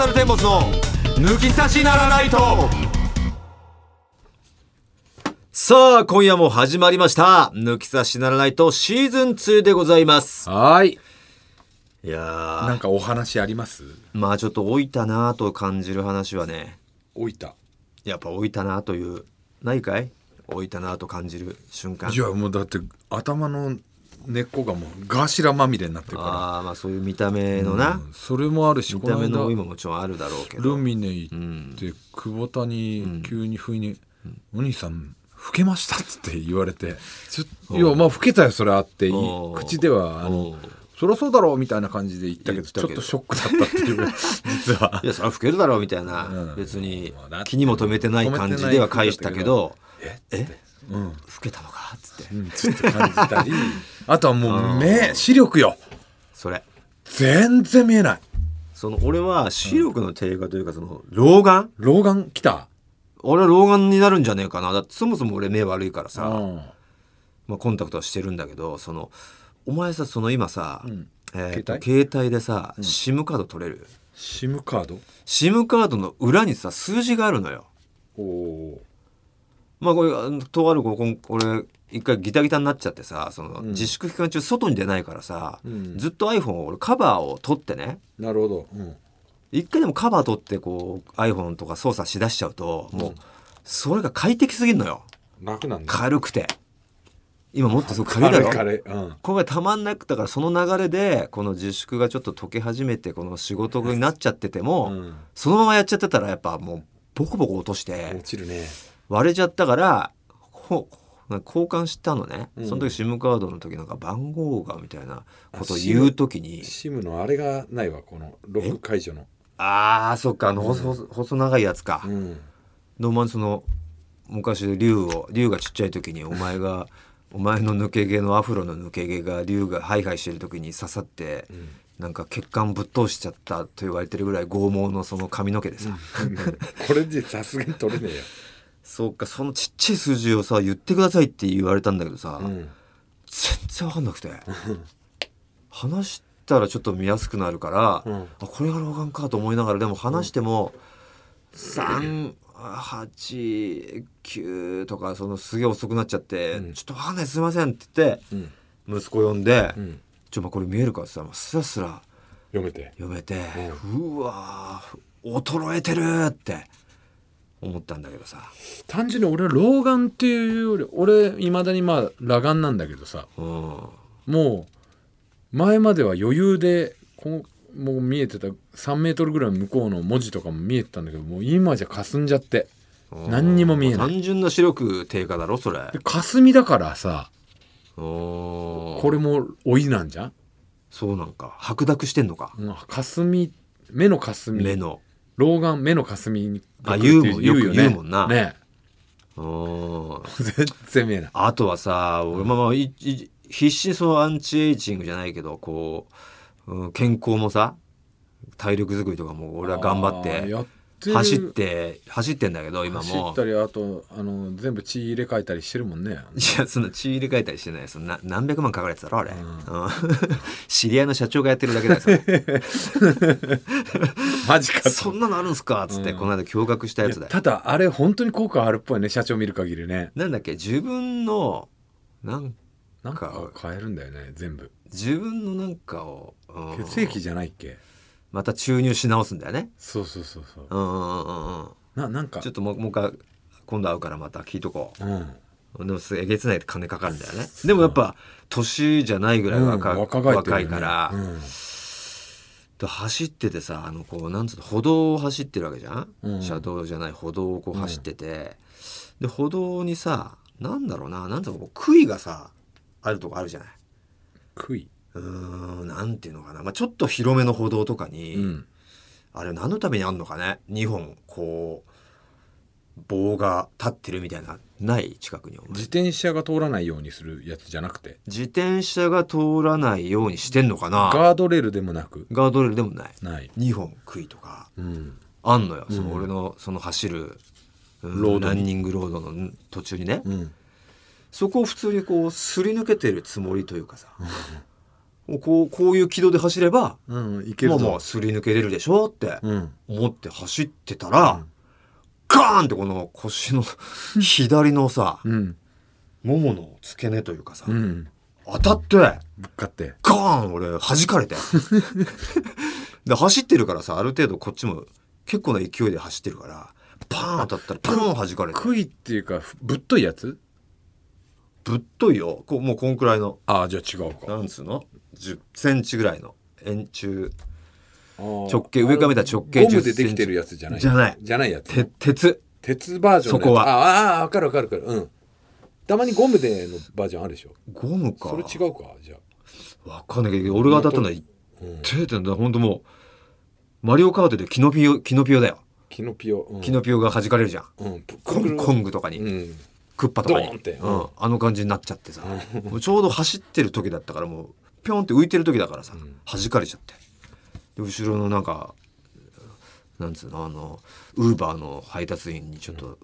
サルテンボスの抜き差しならないと。さあ今夜も始まりました。抜き差しならないとシーズン2でございます。はい。いやー。なんかお話あります？まあちょっと老いたなと感じる話はね。老いた。やっぱ老いたなというないかい？老いたなと感じる瞬間。いやもうだって頭の根っこがもうガーシラまみれになってるかああまあそういう見た目らのな、うんそれもあるし見た目の老いこのももちろんあるだろうけ間ど。ルミネ行って、久保田に急に不意に「お兄さん老けました」っつって言われて「ちょいやまあ老けたよそれあって口ではあおのうそりゃそうだろうみたいな感じで言ったけどちょっとショックだったっていう。実は。いやそれは老けるだろうみたいな、うん。別に気にも留めてない感じでは返したけど。え？え？うん。老けたのか？って、うんちょっと感じたり。あとはもう目視力よ。それ。全然見えない。その俺は視力の低下というかその老眼？老眼来た。俺は老眼になるんじゃねえかな。だってそもそも俺目悪いからさ、うん。まあ、コンタクトはしてるんだけどそのお前さその今さ、ん。えーと携携帯でさ、SIM カード取れる？SIM カード？SIM カードの裏にさ数字があるのよ。おおまあこれとあるここ俺一回ギタギタになっちゃってさその、自粛期間中外に出ないからさ、ん。ずっと iPhone を俺カバーを取ってね。なるほど、うん、一回でもカバー取ってこう iPhone とか操作しだしちゃうともうそれが快適すぎるのよ。楽なんだ。軽くて。今もっとすごく軽いだろ。軽い軽い。うん。これたまんなくだからその流れでこの自粛がちょっと解け始めてこの仕事になっちゃってても、うん。そのままやっちゃってたらやっぱもうボコボコ落として落ちるね。割れちゃったからほなんか交換したのね、うん。その時 SIM カードの時なんか番号がみたいなことを言う時に。SIM のあれがないわこのロック解除の。あーそっか。あの細,、細細長いやつか、うん。でお前その昔竜を竜がちっちゃい時にお前が お前の抜け毛のアフロの抜け毛が竜がハイハイしてる時に刺さって、なんか血管ぶっ通しちゃったと言われてるぐらい剛毛のその髪の毛でさ、これでさすがに取れねえよそうかそのちっちゃい数字をさ言ってくださいって言われたんだけどさ、うん。全然わかんなくて。話したらちょっと見やすくなるから、うん。あこれが老眼かと思いながらでも話しても、389とかそのすげえ遅くなっちゃって、うん。ちょっとわかんないすいませんって言ってうん。息子呼んで「うん。ちょまあこれ見えるか?」って言ったらスラスラ読めて。読めて、うわー衰えてるって思ったんだけどさ、単純に俺は老眼っていうより俺いまだにまあ裸眼なんだけどさ。うん、もう前までは余裕でこうもう見えてた3メートルぐらい向こうの文字とかも見えてたんだけどもう今じゃ霞んじゃって。何にも見えない。単純な視力低下だろそれ。で霞だからさこれも老いなんじゃんそうなんか白濁してんのかうん霞目の霞目の老眼目の霞にあ言うもんよく言うもんな。ねおー。全然見えない。あとはさ俺まあまあいい必死にそのアンチエイジングじゃないけどこう、うん健康もさ体力作りとかも俺は頑張って。やっ走って走ってんだけど今も。走ったりあとあの全部血入れ替えたりしてるもんね。いやそんな血入れ替えたりしてない。そんな何百万かかるやつだろあれ、ん。うん。知り合いの社長がやってるだけだよ マジかそんなのあるんすかっつって、うん。この間驚愕したやつだよ。ただあれ本当に効果あるっぽいね社長見る限りね。なんだっけ自分のなんなんか変えるんだよね全部。自分のなんかを、うん。血液じゃないっけ？また注入し直すんだよね。そうそうそうそう。うんうんうんうん。ななんか。ちょっともうもう一回今度会うからまた聞いとこう。ん。うでもすえげつない金かかるんだよね。でもやっぱ年じゃないぐらい若,、うん若返ってるよねいから、うん。で走っててさあのこうなんつうの歩道を走ってるわけじゃん、うん。車道じゃない歩道をこう走ってて、で歩道にさなんだろうななんつうのこう杭がさあるとこあるじゃない？杭？うーんなんていうのかな、まあ、ちょっと広めの歩道とかに、うん。あれ何のためにあんのかね。2本こう棒が立ってるみたいなない近くに自転車が通らないようにするやつじゃなくて？自転車が通らないようにしてんのかな。ガードレールでもなく？ガードレールでもない。ない。2本杭とかうん。あんのよ、そのうん。俺のその走る、うんランニングロードのん途中にね、うん。そこを普通にこうすり抜けてるつもりというかさ、こうこういう軌道で走ればうんいけるぞ。まあまあすり抜けれるでしょってうん。思って走ってたら、ガーンってこの腰の左のさうん。ももの付け根というかさ、うん。当たってぶっかって。ガーン俺弾かれて。で走ってるからさある程度こっちも結構な勢いで走ってるからパーン当たったらパーン弾かれて。杭っていうかぶっといやつぶっといよ。こうもうこんくらいの。ああじゃあ違うか。なんつうの？10センチぐらいの。円柱。直直径上から見たら直径ゴム10でできてるやつじゃないじゃない。じゃないやつて鉄鉄。バージョンそこは。ああ分かる分かる分かる。うん。たまにゴムでのバージョンあるでしょ。ゴムか。それ違うかじゃわかんないけど俺が当たったのはあ、うん、手ってんだ。ほんともうマリオカートでキノピオキノピオだよ、キノピオ、うん、キノピオが弾かれるじゃん。うん、コングとかに、うんクッパとかに。うん、あの感じになっちゃってさ、ちょうど走ってる時だったからもうピョンって浮いてる時だからさ、弾かれちゃって。で後ろのなんかなんつうのあのウーバーの配達員にちょっと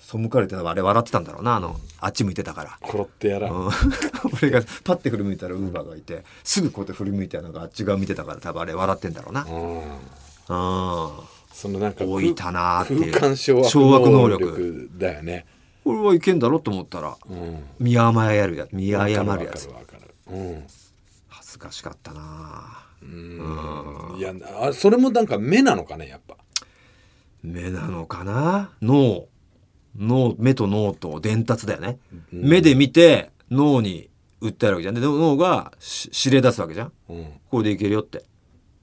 背かれてあれ笑ってたんだろうなあのあっち向いてたから。コロってやら、うん。俺がパッて振り向いたらウーバーがいてすぐこうやって振り向いてなんかあっち側見てたから多分あれ笑ってんだろうな。うん。うん。そのなんか置いたなーっていう。空間掌握能力。だよね、俺はいけんだろと思ったらうん、見誤るや見誤るやつ。わかるわかるわかる恥ずかしかったな。うん。うんいやあそれもなんか目なのかねやっぱ。目なのかな？脳。脳目と脳と伝達だよね、目で見て脳に訴えるわけじゃん。で脳がし指令出すわけじゃん。うん。これでいけるよって。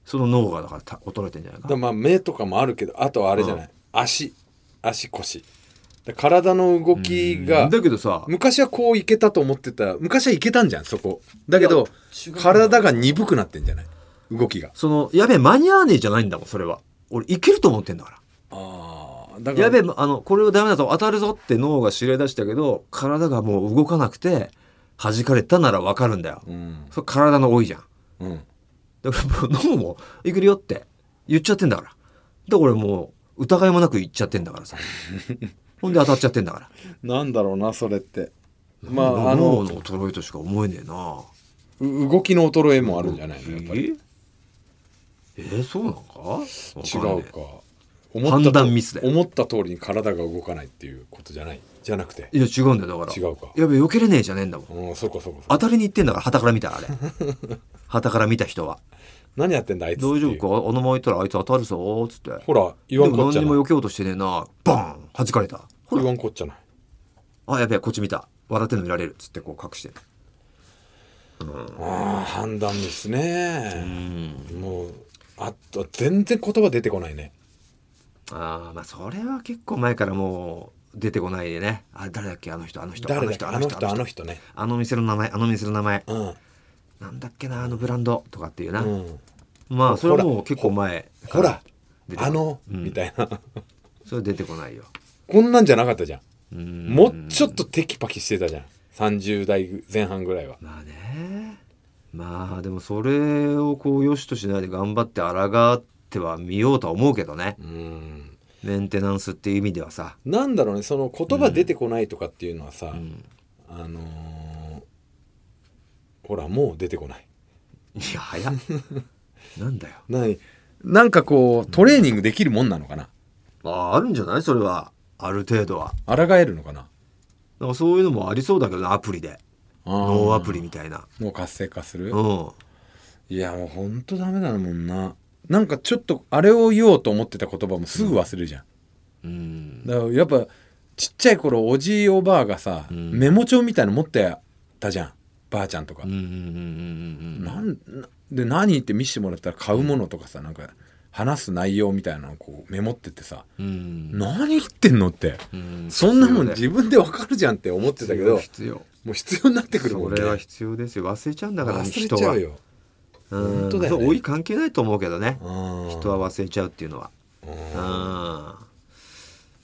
その脳がだからた衰えてんじゃないかだまあ目とかもあるけどあとはあれじゃない、足。足腰。だ体の動きがだけどさ昔はこういけたと思ってた昔はいけたんじゃんそこ。だけど体が鈍くなってんじゃない？動きが。そのやべえ間に合わねえじゃないんだもんそれは。俺いけると思ってんだから。ああだからやべえあのこれはダメだぞ当たるぞって脳が指令出したけど体がもう動かなくて弾かれたなら分かるんだよ、うん。それ体の多いじゃん。うん。だからもう脳も「いけるよ」って。言っちゃってんだから。だから俺もう疑いもなく言っちゃってんだからさ ほんで当たっちゃってんだから。なんだろうなそれって。ま脳ああのの衰えとしか思えねえな。う動きの衰えもあるんじゃないのやっぱり。ええそうなのか？違うか。え思ったと判断ミスだよ。思った通りに体が動かないっていうことじゃない？じゃなくて？いや違うんだよだから。違うか。やべえ避けれねえじゃねえんだもん。うんそうかそうか。当たりに行ってんだから旗から見たらあれ。旗から見た人は。何やってんだあいつ大丈夫か？あのまま行ったらあいつ当たるぞーっつって。ほら言わんでもこっちゃ何にも避けようとしてねえな。バーン！弾かれた言わんこっちゃない。あやべえこっち見た。笑ってんの見られるっつってこう隠してああ判断ミスね。うん。もうあと全然言葉出てこないね。ああまあそれは結構前からもう出てこないでね。あ誰だっけあの人あの人誰だっあの人あの人人ね。あの店の名前あの店の名前。うん。なんだっけなあのブランド。とかっていうな、うん。まあそれはもう結構前ほら。あのうん。みたいな。それ出てこないよこんなんじゃなかったじゃん。うん。もうちょっとテキパキしてたじゃん。30代前半ぐらいは。まあね。まあでもそれをこう良しとしないで頑張って抗ってはみようとは思うけどね。うん。メンテナンスっていう意味ではさ。なんだろうねその言葉出てこないとかっていうのはさ、ん。あのーほらもう出てこない。いや早っ。なんだよ。何なんかこうトレーニングできるもんなのかな。ああるんじゃない？それはある程度は。抗えるのかな？なんかそういうのもありそうだけどなアプリで。脳アプリみたいな。脳活性化する？うん。いやもうほんとダメだもんな。なんかちょっとあれを言おうと思ってた言葉もすぐ忘れるじゃん、うん。だからやっぱちっちゃい頃おじいおばあがさ、ん。メモ帳みたいの持ってたじゃん。ばあちゃんとか。うんうんうんうんうんなんなで何って見せてもらったら買うものとかさなんか話す内容みたいなのをこうメモってってさ、うん。何言ってんのって、うん。そんなもん必自分でわかるじゃんって思ってたけど必要もう必要になってくるもんね。それは必要ですよ。忘れちゃうんだからね忘れ人はちゃうよ。うん。本当だよね。老い関係ないと思うけどね。人人は忘れちゃうっていうのは。うん。うん。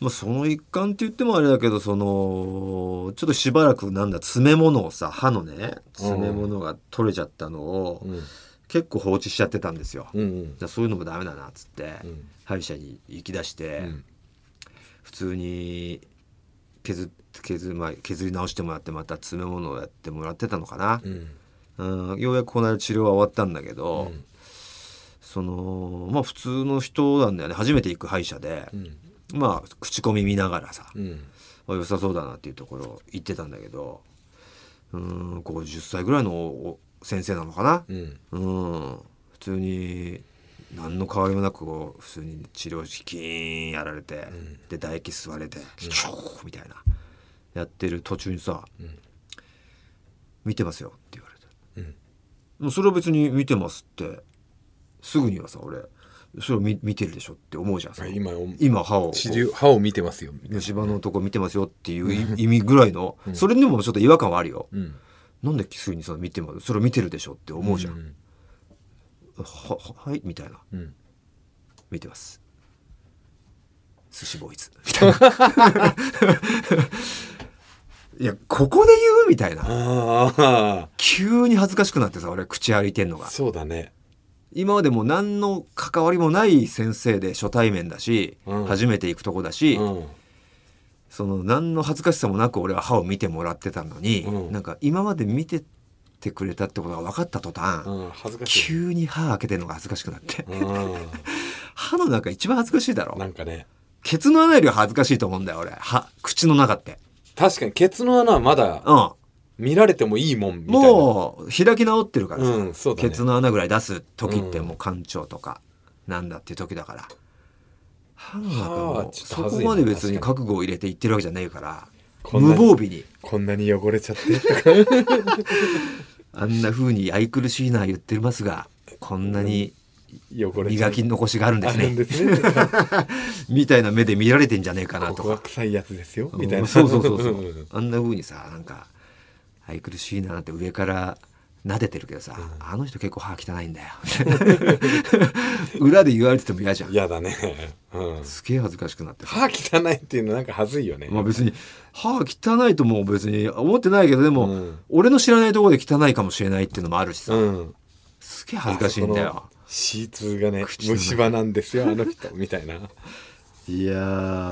まあその一環って言ってもあれだけどそのちょっとしばらくなんだ詰め物をさ歯のね詰め物が取れちゃったのをうん結構放置しちゃってたんですよ。うんうん。じゃあそういうのもダメだなっつって、うん。歯医者に行き出して、うん。普通に削っ削,、まあ、削り直してもらってまた詰め物をやってもらってたのかな、うん。うん、ようやくこの間治療は終わったんだけど、うん。そのまあ普通の人なんだよね。初めて行く歯医者で、うん。まあ口コミ見ながらさ、うん。あ良さそうだなっていうところ行ってたんだけどうん50歳ぐらいのお先生なのかな？うん。うん。普通に何の変わりもなくこう普通に治療室キーンやられて、ん。で唾液吸われて、シューみたいなやってる途中にさ「うん。見てますよ」って言われて。うん。もうそれは別に見てますってすぐにはさ俺それを見見てるでしょって思うじゃんさ今今歯を歯を見てますよ虫歯のとこ見てますよっていうい意味ぐらいの、それにもちょっと違和感はあるよ、うんなんですぐにその見てもそれを見てるでしょって思うじゃん、ん。はははい？みたいな。うん。見てます。寿司ボーイズ。みたいな。いやここで言う？みたいな。急に恥ずかしくなってさ俺口歩いてんのが。そうだね。今までもう何の関わりもない先生で初対面だし、うん。初めて行くとこだし、うんその何の恥ずかしさもなく俺は歯を見てもらってたのに、うん。なんか今まで見ててくれたってことが分かった途端、うん急に歯開けてるのが恥ずかしくなって、う 歯の中一番恥ずかしいだろ。んなんかね。ケツの穴よりは恥ずかしいと思うんだよ俺。歯口の中って。確かにケツの穴はまだうん。見られてもいいもんみたいな。もう開き直ってるからさ、うんね。ケツの穴ぐらい出す時ってもう館長とかなんだっていう時だから歯の中そこまで別に覚悟を入れて言ってるわけじゃないから無防備に。こんなに汚れちゃってあんな風に愛くるしいな言ってますがこんなに磨き残しがあるんですね。ね。みたいな目で見られてんじゃねえかなことか臭いやつですようんみたいな。そうそうそうそんう。あんな風にさなんか愛くるしいなって上から撫でてるけどさ、あの人結構歯汚いんだよ。裏で言われてても嫌じゃん。嫌だね、うん、すげえ恥ずかしくなってさ。歯汚いっていうのなんか恥ずいよね、まあ別に歯汚いとも別に思ってないけどでも、うん。俺の知らないところで汚いかもしれないっていうのもあるしさ、うん。すげえ恥ずかしいんだよ。あそこの C2 がね虫歯なんですよあの人みたいな、いや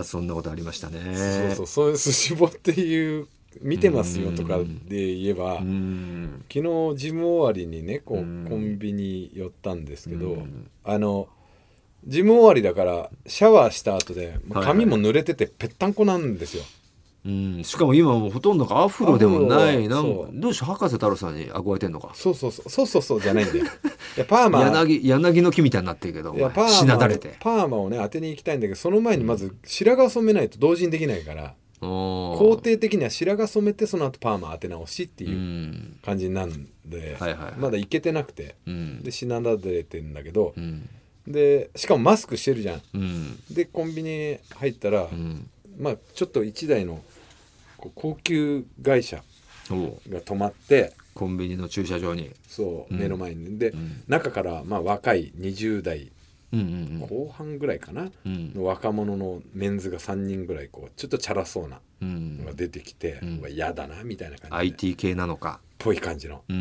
ーそんなことありましたね。そうそうそういう寿司ボっていう見てますよとかで言えば、うん。昨日ジム終わりにねこう、うん。コンビニ寄ったんですけど、うん。あのジム終わりだからシャワーした後で髪も濡れててぺったんこなんですよ、うん、しかも今もうほとんどがアフロでもない。なんどうして博士太郎さんに憧れてんのか？そうそうそうそうそうそうじゃないんだよ。いやパーマ柳柳の木みたいになってるけどいやパーマしなだれて。パーマをね当てに行きたいんだけどその前にまず白髪染めないと同時にできないから工工程的には白髪染めてその後パーマ当て直しってういうん。感じになるんで、はいはいはい。まだ行けてなくて。うん。でしなだれてんだけど。う、ん。でしかもマスクしてるじゃん。うん。でコンビニ入ったら、うん。まあちょっと1台の高級会社が止まってコンビニの駐車場に。そう、うん。目の前に。で、ん。中からまあ若い20代うんうん後半ぐらいかな、うん。の若者のメンズが3人ぐらいこうちょっとチャラそうなうん。のが出てきて、うん。うわ嫌だなみたいな感じで。IT 系なのか。ぽい感じの。うんう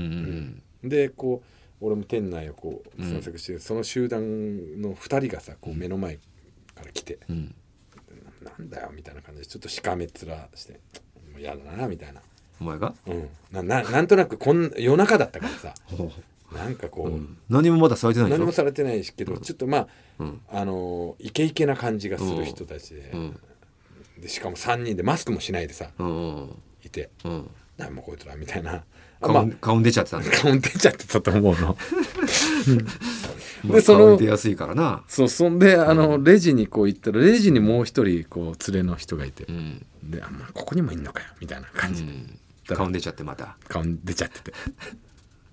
んでこう俺も店内をこううん散策して、その集団の2人がさこう目の前から来てうん「なんだよ」みたいな感じでちょっとしかめっ面して「もう嫌だな」みたいな、お前が？うん、なななんとなくこん夜中だったからさ なんかこう、うん。何もまだされてない何もされてないしけど、ちょっとまあうん。あのイケイケな感じがする人たちで,、うん。でしかも3人でマスクもしないでさうんいて。うん「なんもこいつら」みたいな。あまあ顔出ちゃってたんだ顔に出ちゃってたと思うの。まあでその出やすいからな。そうそんであのレジにこう行ったらレジにもう一人こう連れの人がいて、うん。であ、まあ、ここにもいんのかよみたいな感じ。で、うん。顔に出ちゃってまた。顔に出ちゃってて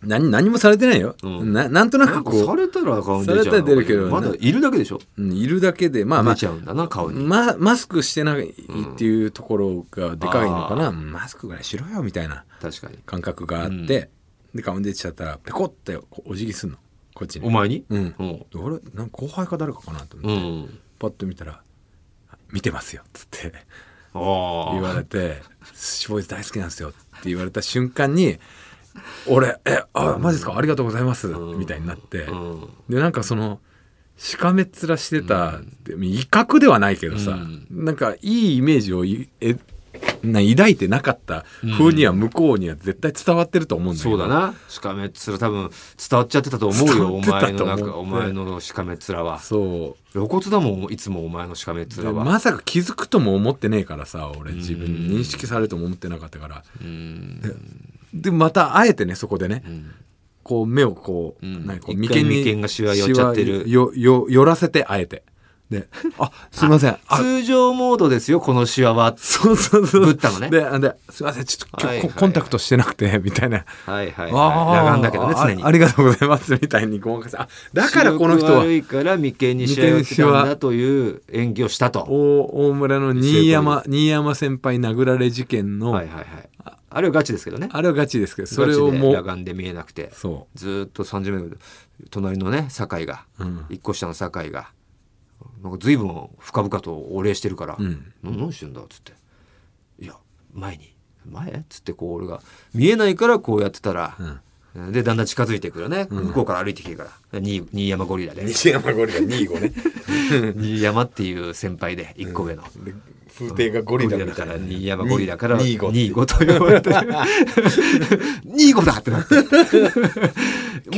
何何もされてないよ、うん。ななんとなくこされたら顔に出ちゃう。されたら出るけどまだいるだけでしょ？う、うんいるだけでまあまあ出ちゃうんだな顔に。まマスクしてないっていうところがでかいのかな、マスクぐらいしろよみたいな確かに。感覚があって、で顔に出ちゃったらペコってこうお辞儀すんの。こっちに。お前に？うん。うん。なんか後輩か誰かかなとう思って、ん。パッと見たら「見てますよ」っつって。あ言われて「寿司ボーイズ大好きなんですよ」って言われた瞬間に俺「えあマジですか？ありがとうございます」みたいになって。うん。でなんかそのしかめっ面してた、で威嚇ではないけどさ、うん。なんかいいイメージをいえな抱いてなかった風には向こうには絶対伝わってると思うんだけど、そうだな。しかめっ面多分伝わっちゃってたと思うよお前のお前のしかめっ面は。そ露骨だもんいつもお前のしかめっう面は、まさか気づくとも思ってねえからさ俺。自分に認識されるとも思ってなかったから。うんでまたあえてねそこでね。うん。こう目をこう,、うん。何こう一回眉間がしわ寄っちゃってる。しわよよ寄らせてあえて。で「あすいません。あ通常モードですよこのシワは。そうそうそう。ブッダのね。であですいませんちょっとはいはいはい。コンタクトしてなくてみたいな。はいはいあはい。ー裸眼だけどね常に。あありがとうございますみたいにごまかせあだからこの人は悪いから眉間にしわ寄ってたんだという演技をしたと。大大村の新山新山先輩殴られ事件の、はいはいはいああれはガチですけどね。あれはガチですけどそれをもう裸眼で見えなくてそずーっと30メートル隣のね酒井がう、うん。一個下の酒井がなんか随分深々とお礼してるから「うん。な何してんだ?」っつって「いや前に前?」っつってこう俺が見えないからこうやってたらう、ん、でだんだん近づいてくるね、うん。向こうから歩いてきてるから。新新山ゴリラで西山ゴリラ2号ね。新山っていう先輩で一個上の。で風景がゴリラだから新山ゴリラから2号ニーゴと呼ばれて。ニーゴだってなって。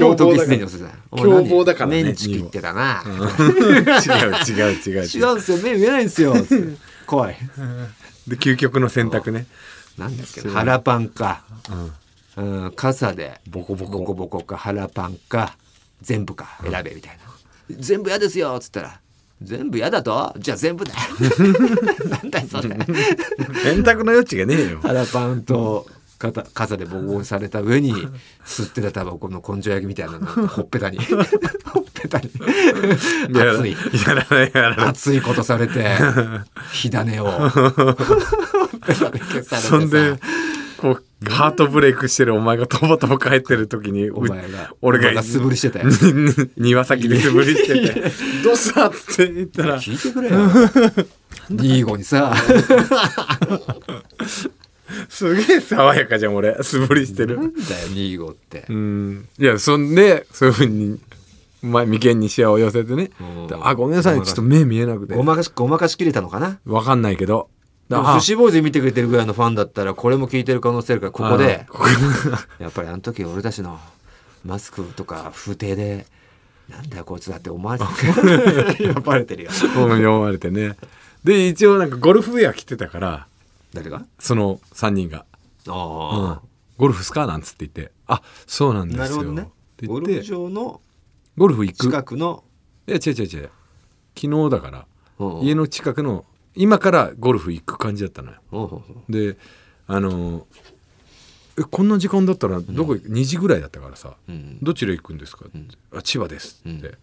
もう時すでに遅い凶暴だからねメンチ切ってたな、違う違う違う違う。違うんですよ目見えないんですよ。怖い。で究極の選択ね。なんだっけな。腹パンか、うん。うん、傘で。ボコボコ。ボコボコか。腹パンか。全部か。選べみたいな、全部嫌ですよっつったら全部嫌だと？じゃあ全部だよ。なんだよそれ。選択の余地がねえよ。腹パンと肩傘でボコボコにされた上に吸ってたタバコの根性焼きみたいなの。ほっぺたに。ほっぺたに。熱い。やらないやらない。熱いことされて火種を。ほっぺたで消されてさ。そんでこうハートブレイクしてるお前がとぼとぼ帰ってる時にお前が俺が素振りしてたよ 庭先で素振りしてて「どうした?」って言ったら聞いてくれよ。ニーゴにさ。すげえ爽やかじゃん俺。素振りしてる。なんだよニーゴって。うん。いやそんでそういうふうに前眉間にシワを寄せてね。あごめんなさいちょっと目見えなくて。ごまかしごまかしきれたのかな？わかんないけどでもあ寿司ボーイズ見てくれてるぐらいのファンだったらこれも聞いてる可能性あるからここで。やっぱりあの時俺たちのマスクとか風景でなんだよこいつだって思われてる。バレてるよ。本に読まれてね。で一応なんかゴルフウェア着てたから誰が？その3人が「うん。あゴルフっすか?」なんつって言って「あそうなんあ、ですよ」なるほどね。ゴルフ場のゴルフ行く。近くの、いや違う違う違う。昨日だからうん。家の近くの今からゴルフ行く感じだったのよ。であのえこんな時間だったらどこ、2時ぐらいだったからさうん。どちら行くんですか?」ってん。あ千葉です」って、うん。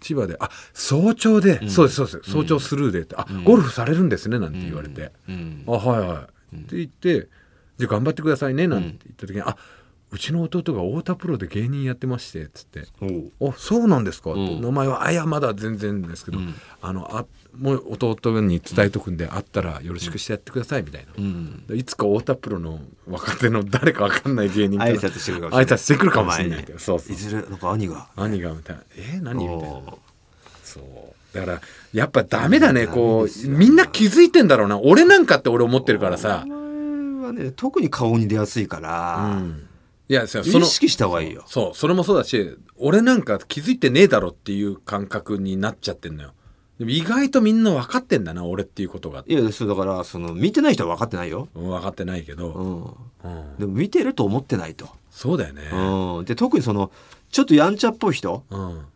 千葉で「あ早朝で、ん。そうですそうです。早朝スルーで」って「あゴルフされるんですね」なんて言われて。うん「あはいはい」って言って「じゃあ頑張ってくださいね」なんて言った時に「あうちの弟が太田プロで芸人やってまして」っつって。おう「あそうなんですか」って、うん名前は「あいやまだ全然ですけど、うん。あのあもう弟に伝えとくんで、あったらよろしくしてやってください」みたいな。うん。いつか太田プロの若手の誰かわかんない芸人から挨拶してくるかもしれない。挨拶してくるかもしれないそうそう。いずれなんか兄が。兄がみたいな「え何?」みたいな。そう。だからやっぱダメだねこうみんな気づいてんだろうな。俺なんかって俺思ってるからさ。ね特に顔に出やすいかうら、ん、いやそその意識した方がいいよ。そうそれもそうだし俺なんか気づいてねえだろっていう感覚になっちゃってんのよ。でも意外とみんな分かってんだな俺っていうことが。いやそうだからその見てない人は分かってないよ、分かってないけど、うん、うん。でも見てると思ってないと、そうだよね。うん、で特にそのちょっとやんちゃっぽい人うん。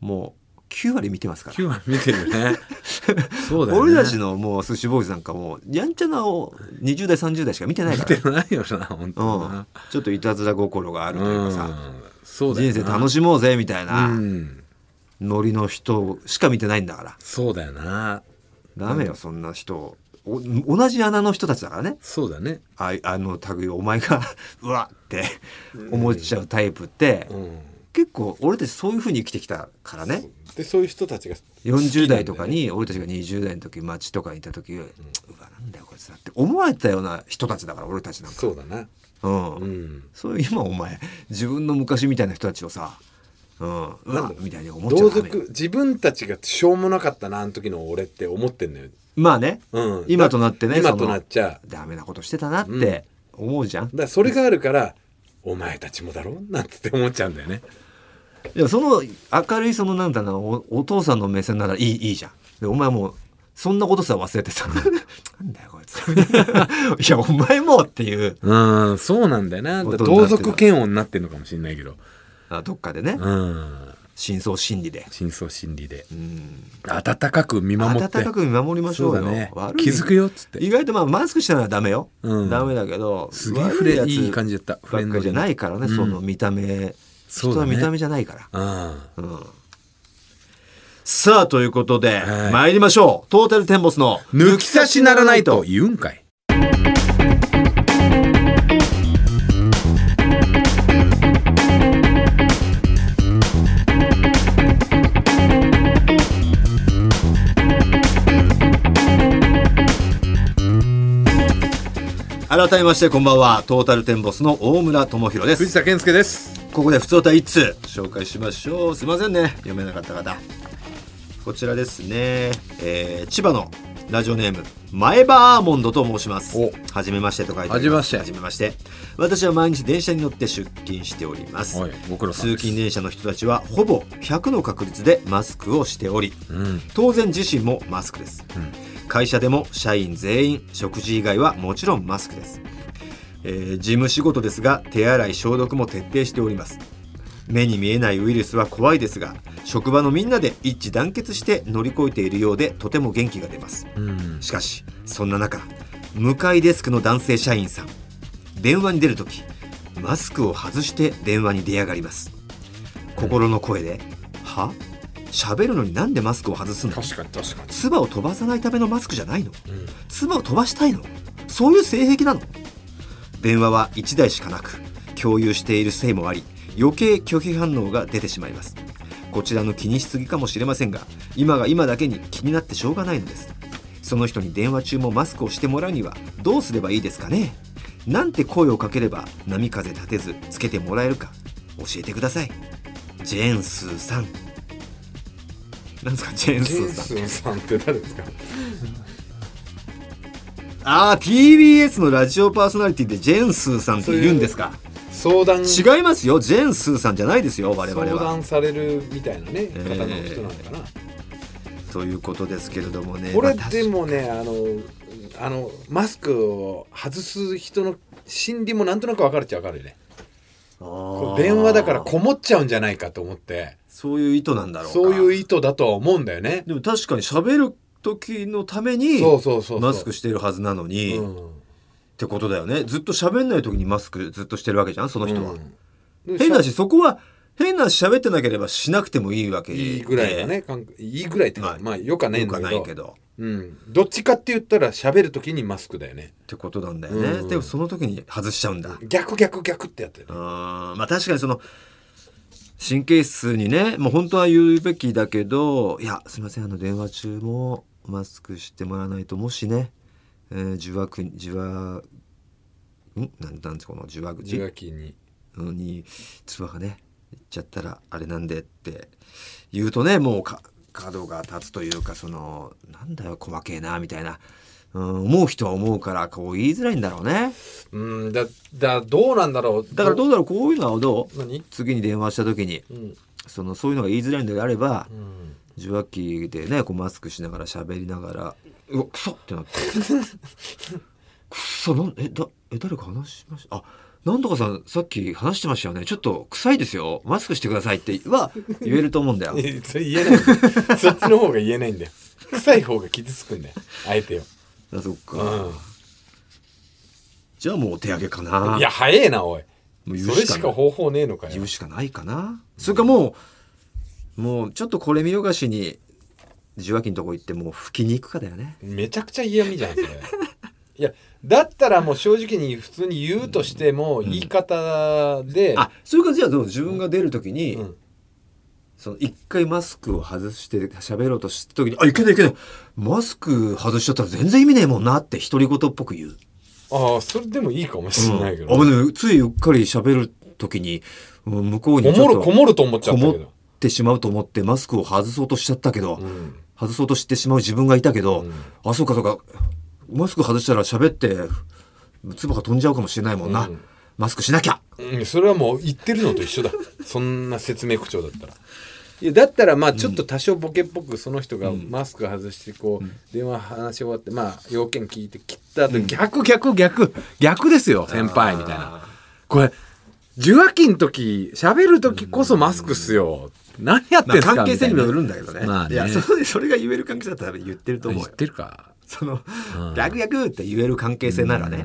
もう9割見てますから。9話見てるよね。そうだよね。俺たちのもう寿司ボーイズなんかもうやんちゃなを20代30代しか見てない見から。てないよな本当うん。ちょっといたずら心があるというか。さ、うんそうだよな。人生楽しもうぜみたいな。うん。ノリの人しか見てないんだから。そうだよな。ダメよそんな人。お同じ穴の人たちだからね。そうだね。あいあの類をお前が うわって思っちゃうタイプって、うん。結構俺たちそういうふうに生きてきたからねでそういう人たちが40代とかに俺たちが20代の時街とかにいた時、うわなんだよこいつだって思われたような人たちだから俺たちなんか。そうだな。うん、うん。そういう今お前自分の昔みたいな人たちをさ、うん、う。わみたいに思っちゃ同う自分たちがしょうもなかったなあの時の俺って思ってんのよ。まあね。うん、今となってね今となっちゃダメなことしてたなって思うじゃん、だからそれがあるからお前たちもだろ？なんつって思っちゃうんだよねいやその明るいそのなんだろうおお父さんの目線ならいいいいじゃん。でお前もうそんなことさ忘れてさ なんだよこいつ。いやお前もっていう。うんそうなんだよな。同族嫌悪になってんのかもしれないけど。あどっかでね。うん。深層心理で、深層心理で。うん、温かく見守って。温かく見守りましょうよ。ね。気づくよっつって。意外とまあマスクしたらダメよ、うん。ダメだけどすげえいい感じだった。フレンドじゃないからね、うん。その見た目人は見た目じゃないから。うん。うん。さあということで、はい。参りましょう。トータルテンボスの抜き差しならないと言うんかい改めましてこんばんは。トータルテンボスの大村智弘です。藤田健介です。ここで普通歌一通。紹介しましょう。すいませんね。読めなかった方。こちらですね、えー千葉のラジオネーム前歯アーモンドと申します。お。はじめましてと書いてあはじめまして。はじめまして。私は毎日電車に乗って出勤しております。通勤電車の人たちはほぼ100の確率でマスクをしておりうん。当然自身もマスクです、うん会社でも社員全員食事以外はもちろんマスクです、えー事務仕事ですが手洗い消毒も徹底しております。目に見えないウイルスは怖いですが職場のみんなで一致団結して乗り越えているようでとても元気が出ます。うん。しかしそんな中向かいデスクの男性社員さん電話に出るときマスクを外して電話に出やがります。心の声で「は？喋るのになんでマスクを外すの確かに確かに。唾を飛ばさないためのマスクじゃないの。うん。唾を飛ばしたいの。そういう性癖なの。電話は1台しかなく共有しているせいもあり余計拒否反応が出てしまいます。こちらの気にしすぎかもしれませんが今が今だけに気になってしょうがないのです。その人に電話中もマスクをしてもらうにはどうすればいいですかね？なんて声をかければ波風立てずつけてもらえるか教えてください。ジェーンスーさんなんですか？ジェーンスジェンーさんスンさんって誰ですか？ああ TBS のラジオパーソナリティでジェンスーさんっているんですか？相談。違いますよ。ジェンスーさんじゃないですよ我々相は談されるみたいなねえ方の人なのかな、ということですけれどもね。これまあでもねあのあのマスクを外す人の心理もなんとなく分かるっちゃ分かるよね電話だからこもっちゃうんじゃないかと思って。そういう意図なんだろうか。そういう意図だとは思うんだよね。でも確かに喋る時のためにマスクしているはずなのに、っうん。てことだよね。ずっと喋んない時にマスクずっとしてるわけじゃんその人は、うん。変だしそこは変なし喋ってなければしなくてもいいわけで。いいぐらいだね、いいぐらいってはい。まあよくはないよくはんだけど。ないけど。うん、どっちかって言ったら喋る時にマスクだよね。ってことなんだよね、うん。でもその時に外しちゃうんだ。逆逆逆ってやってる。うー。んまあ確かにその神経質にねもう本当は言うべきだけどいやすいませんあの電話中もマスクしてもらわないともしね、えー受話く受話ん？なんなんですかこの受話口？受話器に。に唾がねちゃったらあれなんでって言うとねもうか角が立つというかそのなんだよ細けえなみたいな、うん、思う人は思うからこう言いづらいんだろうね。うんだだどうなんだろう。だからどう？だろうこういうのはどう？何？次に電話した時にうん。そのそういうのが言いづらいのであればうん。受話器でねこうマスクしながら喋りながらうわくそってなって。くそなんえだえ誰か話しました？あなんとかさんさっき話してましたよね。ちょっと臭いですよ。マスクしてくださいっては言えると思うんだよ。えそれ言えないそっちの方が言えないんだよ。臭い方が傷つくんだよ。あえてよ、あそっか、うじゃあもうお手上げかな。ん、いや早えなおい。もう言そうれしかない。しか方法ねえのかよ。言うしかないかな。それかもうもうちょっとこれ見よがしに受話器のとこ行ってもう拭きに行くかだよね。めちゃくちゃ嫌味じゃんそれいやだったらもう正直に普通に言うとしても言い方で、あそういう感じは自分が出る時に、うん。その一回マスクを外して喋ろうとした時に「あいけないいけない。マスク外しちゃったら全然意味ねえもんな」って独り言っぽく言う。ああそれでもいいかもしれないけど、うん、ついうっかり喋る時にうん向こうにこもるこもると思っちゃったこもってしまうと思ってマスクを外そうとしちゃったけど、うん。外そうとしてしまう自分がいたけど、うん。あそうかそうかマスク外したら喋って唾が飛んじゃうかもしれないもんな、うん。マスクしなきゃ。うんそれはもう言ってるのと一緒だ。そんな説明口調だったら。いやだったらまあちょっと多少ボケっぽくその人がマスク外してこう電話話し終わってまあ要件聞いて切った後逆逆逆逆ですよ先輩みたいな。これ受話器の時喋る時こそマスクっすよ。何やってまあんすか関係性にもよみるんだけどね,、まあね。いやそれそれが言える関係性だったら言ってると思う言ってるかそのうん。逆逆って言える関係性ならね、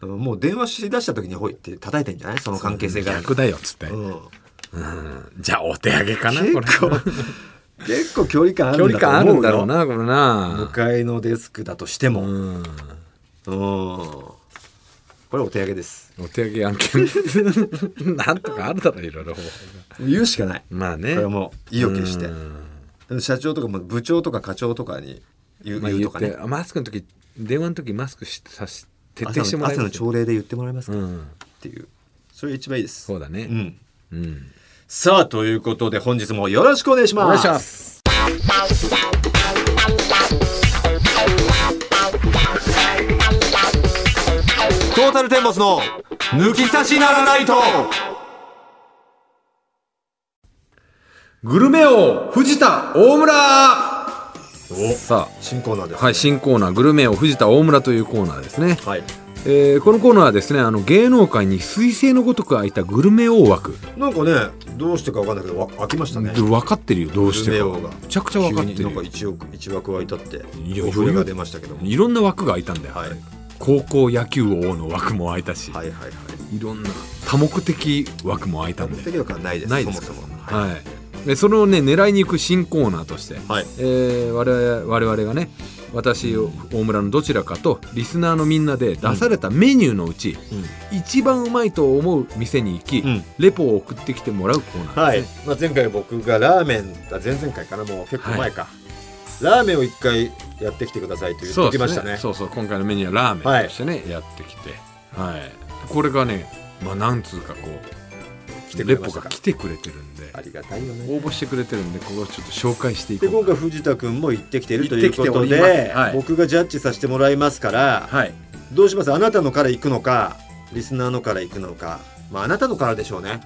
もう電話しだした時にほいって叩いてんじゃない？その関係性が。逆だよっつって、うん。じゃあお手上げかな結構結構距離感あるんだと距離感ある思うよんだろうなこれな。向かいのデスクだとしても、うん、うん。これお手上げです。お手上げ案件。なんとかあるだろいろいろ言うしかない。まあね。これはもう意を決して。うん。社長とかも部長とか課長とかに言う,、とかね。あマスクの時電話の時マスクしさし徹底して朝の朝のもらえますよ。朝礼で言ってもらえますか、っうんていう。それが一番いいです。そうだね。ん、うん。さあということで本日もよろしくお願いしますお願いします。トータルテンボスの抜き差しならないと。グルメ王藤田大村さ新コーナーです、あはい新コーナー。グルメ王藤田大村というコーナーですね、はい。えーこのコーナーはですねあの芸能界に彗星のごとく開いたグルメ王枠。なんかねどうしてかわかんないけどわ開きましたね。で分かってるよどうしてか。グルメ王が。めちゃくちゃ分かってるなんか一億一枠空いたっていやおが出ましたけども。いろんな枠が開いたんだよ、はい。高校野球王の枠も開いたし、はいはいはい。いろんな多目的枠も開いたんで目的力はないです。ないですか？そもそも。はい、でそれをね狙いに行く新コーナーとして、はい。えー我々我々がね私大村のどちらかとリスナーのみんなで出されたメニューのうち、一番うまいと思う店に行き、うん。レポを送ってきてもらうコーナー。はい。ですね、、まあ、前回僕がラーメンあ前々回かなもう結構前か、ラーメンを一回やってきてくださいと言ってきましたね。そうそう今回のメニューはラーメンとしてね、やってきて。はい。これがねまあなんつうかこうレポが来てくれてるんでありがたいよね。応募してくれてるんでこれをちょっと紹介していこうで今回藤田君も行ってきてるということで、はい。僕がジャッジさせてもらいますから、はい。どうします？あなたのから行くのかリスナーのから行くのか。まああなたのからでしょうね。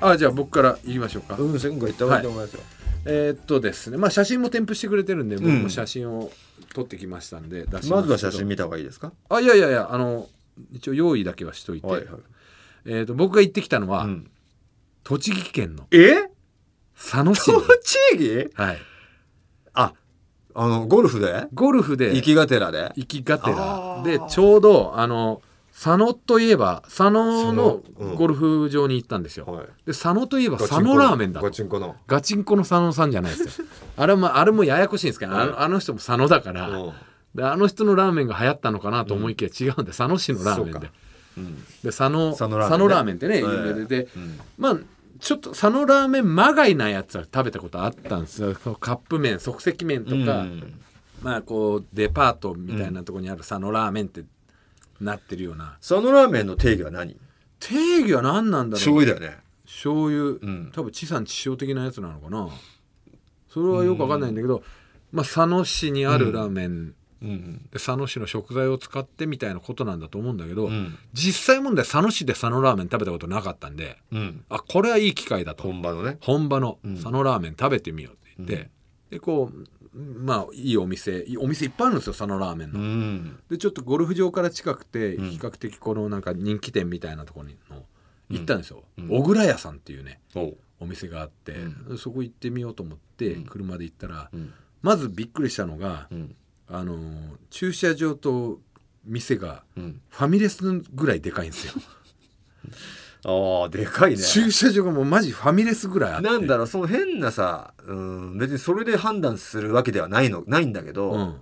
あじゃあ僕から言いましょうか、うん先行行った方がいいと思いますよ、えーっとですね。まあ写真も添付してくれてるんで、ん僕も写真を撮ってきましたんで出しまずは写真見た方がいいですか？あいやいやいやあの一応用意だけはしといて、はいはい。えーっと僕が行ってきたのは、うん栃木県のえ？佐野市に。栃木？はい。ああのゴルフで？ゴルフで。行きがてらで？行きがてあらー。でちょうどあの佐野といえば佐野のゴルフ場に行ったんですよ、はい。で佐野といえば佐野ラーメンだと。ガチンコの。ガチンコの佐野さんじゃないですよ。あれもあれもややこしいんですけど、あのあの人も佐野だから、うん。であの人のラーメンが流行ったのかなと思いきや違うんで佐野市のラーメンで。そうん。で佐野佐野ラーメンね。ラーメンってね有はい名で。でうん。まあちょっと佐野ラーメンまがいなやつは食べたことあったんですよ。カップ麺即席麺とか、うん。まあこうデパートみたいなところにある佐野ラーメンってなってるような。佐野ラーメンの定義は何？定義は何なんだろう醤油だよね。醤油、ん。多分地産地消的なやつなのかな。それはよくわかんないんだけど、まあ、佐野市にあるラーメン、うんで佐野市の食材を使ってみたいなことなんだと思うんだけど、うん。実際問題佐野市で佐野ラーメン食べたことなかったんでうん。あこれはいい機会だと。本場のね。本場のん。佐野ラーメン食べてみようって言って、でこうまあいいお店お店いっぱいあるんですよ佐野ラーメンの。うん。でちょっとゴルフ場から近くてん。比較的このなんか人気店みたいなところにの行ったんですよ、うん。小倉屋さんっていうねお店があって、そこ行ってみようと思って車で行ったら、ん。まずびっくりしたのが、うんあのー駐車場と店がうん。ファミレスぐらいでかいんですよ、ああでかいね。駐車場がもうマジファミレスぐらいあって。なんだろうその変なさ、うん、別にそれで判断するわけではないのないんだけど、うん、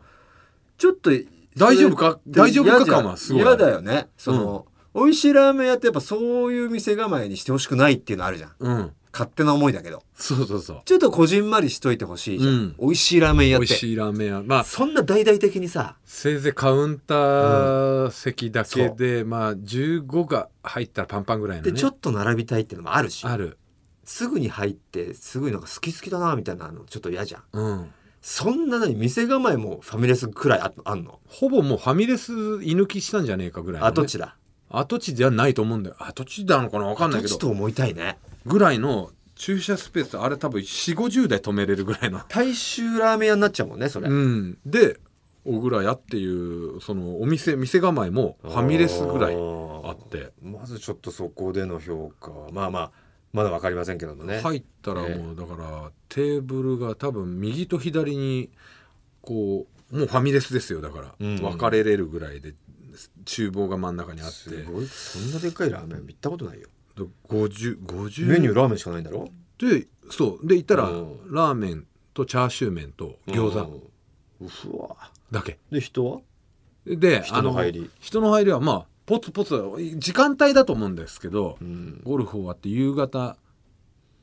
ちょっと大丈夫か？大丈夫か感はすごい。嫌だよね。その、美味しいラーメン屋ってやっぱそういう店構えにしてほしくないっていうのあるじゃん。うん、勝手な思いだけど。そうそうそう。ちょっとこじんまりしといてほしいじゃん、うん。美味しいラーメン屋って。美味しいラーメン屋まあそんな大々的にさ。せいぜいカウンター席だけで、まあ15が入ったらパンパンぐらいのね。でちょっと並びたいっていうのもあるし。ある。すぐに入ってすぐになんか好き好きだなみたいなのちょっと嫌じゃん。うん。そんな何店構えもファミレスくらいああんの？ほぼもうファミレス居抜きしたんじゃねえかぐらいのね、跡地だ？跡地じゃないと思うんだよ。跡地なのかな分かんないけど。跡地と思いたいね。ぐらいの駐車スペースあれ多分4 5 0台止めれるぐらいの。大衆ラーメン屋になっちゃうもんねそれ、うん。で小倉屋っていうそのお店店構えもファミレスぐらいあって。まずちょっとそこでの評価。はまあまあまだ分かりませんけどもね。入ったらもうだからテーブルが多分右と左にこうもうファミレスですよだから。うん。分かれれるぐらいで厨房が真ん中にあって。すごい。そんなでっかいラーメン行ったことないよ。で50 50メニューラーメンしかないんだろ？でそう。で行ったらうん。ラーメンとチャーシュー麺と餃子。うわ。だけ。で人は？で人の入り。人の入りはまあポツポツ時間帯だと思うんですけどうん。ゴルフ終わって夕方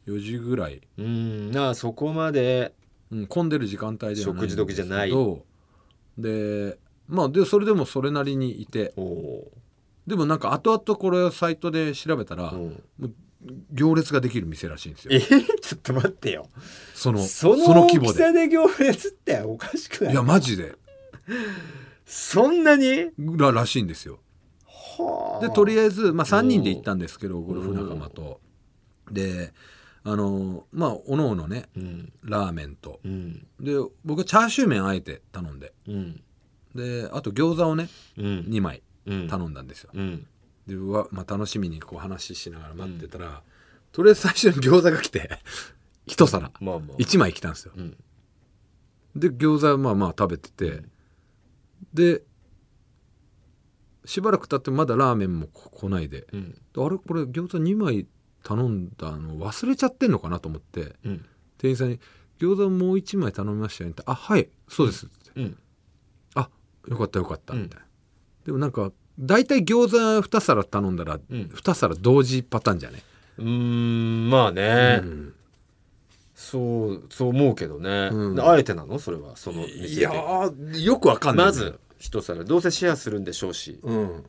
4時ぐらい、うん。なあそこまで。うん、混んでる時間帯ではない食事時じゃない。でまあでそれでもそれなりにいて。でもなんか後々これサイトで調べたら、行列ができる店らしいんですよ。えー、ちょっと待ってよ。そのその大きその規模で。さで行列っておかしくない？いやマジで。そんなに？ららしいんですよ。はでとりあえず、まあ、3人で行ったんですけどゴルフ仲間と。であのまあおのおのねうん。ラーメンと。うん。で僕はチャーシュー麺あえて頼んで。うんであと餃子をねうん。2枚うん。頼んだんですよ。うん。でうわ、まあ、楽しみにこう話ししながら待ってたら、とりあえず最初に餃子が来て 一皿。まあまあ。1枚来たんですよ。うん。で餃子まあまあ食べてて、でしばらく経ってまだラーメンもこ来ないで。うん。であれこれ餃子2枚頼んだの忘れちゃってんのかなと思ってうん。店員さんに「餃子もう1枚頼みましたよね」って「あはいそうです」って。うん「あよかったよかった」うん。みたいな、でもなんか大体餃子2皿頼んだらん。2皿同時パターンじゃね、うーんまあね、うん。そうそう思うけどね、うん。あえてなの？それはその店で。いやーよくわかんない。まず一皿。どうせシェアするんでしょうし、うん。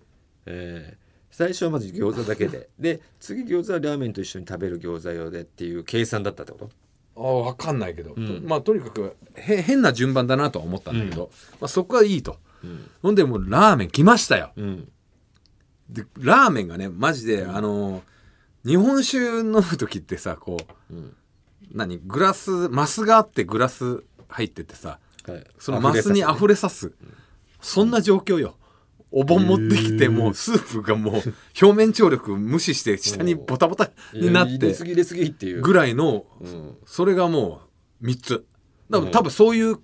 えー最初はまず餃子だけで。で次餃子はラーメンと一緒に食べる餃子用でっていう計算だったってこと？あわかんないけど、ん。まあとにかくへ変な順番だなとは思ったんだけど、まあ、そこはいいと。うんほんでもうラーメン来ましたよ。うん。でラーメンがねマジで、あの日本酒飲む時ってさこううん。何グラスマスがあってグラス入っててさはい。そのマスに溢れさす。そんな状況よ。お盆持ってきてもうスープがもう表面張力無視して下にボタボタになってすぎ入れすぎっていう。ぐらいのうん。それがもう3つ。多分多分そういう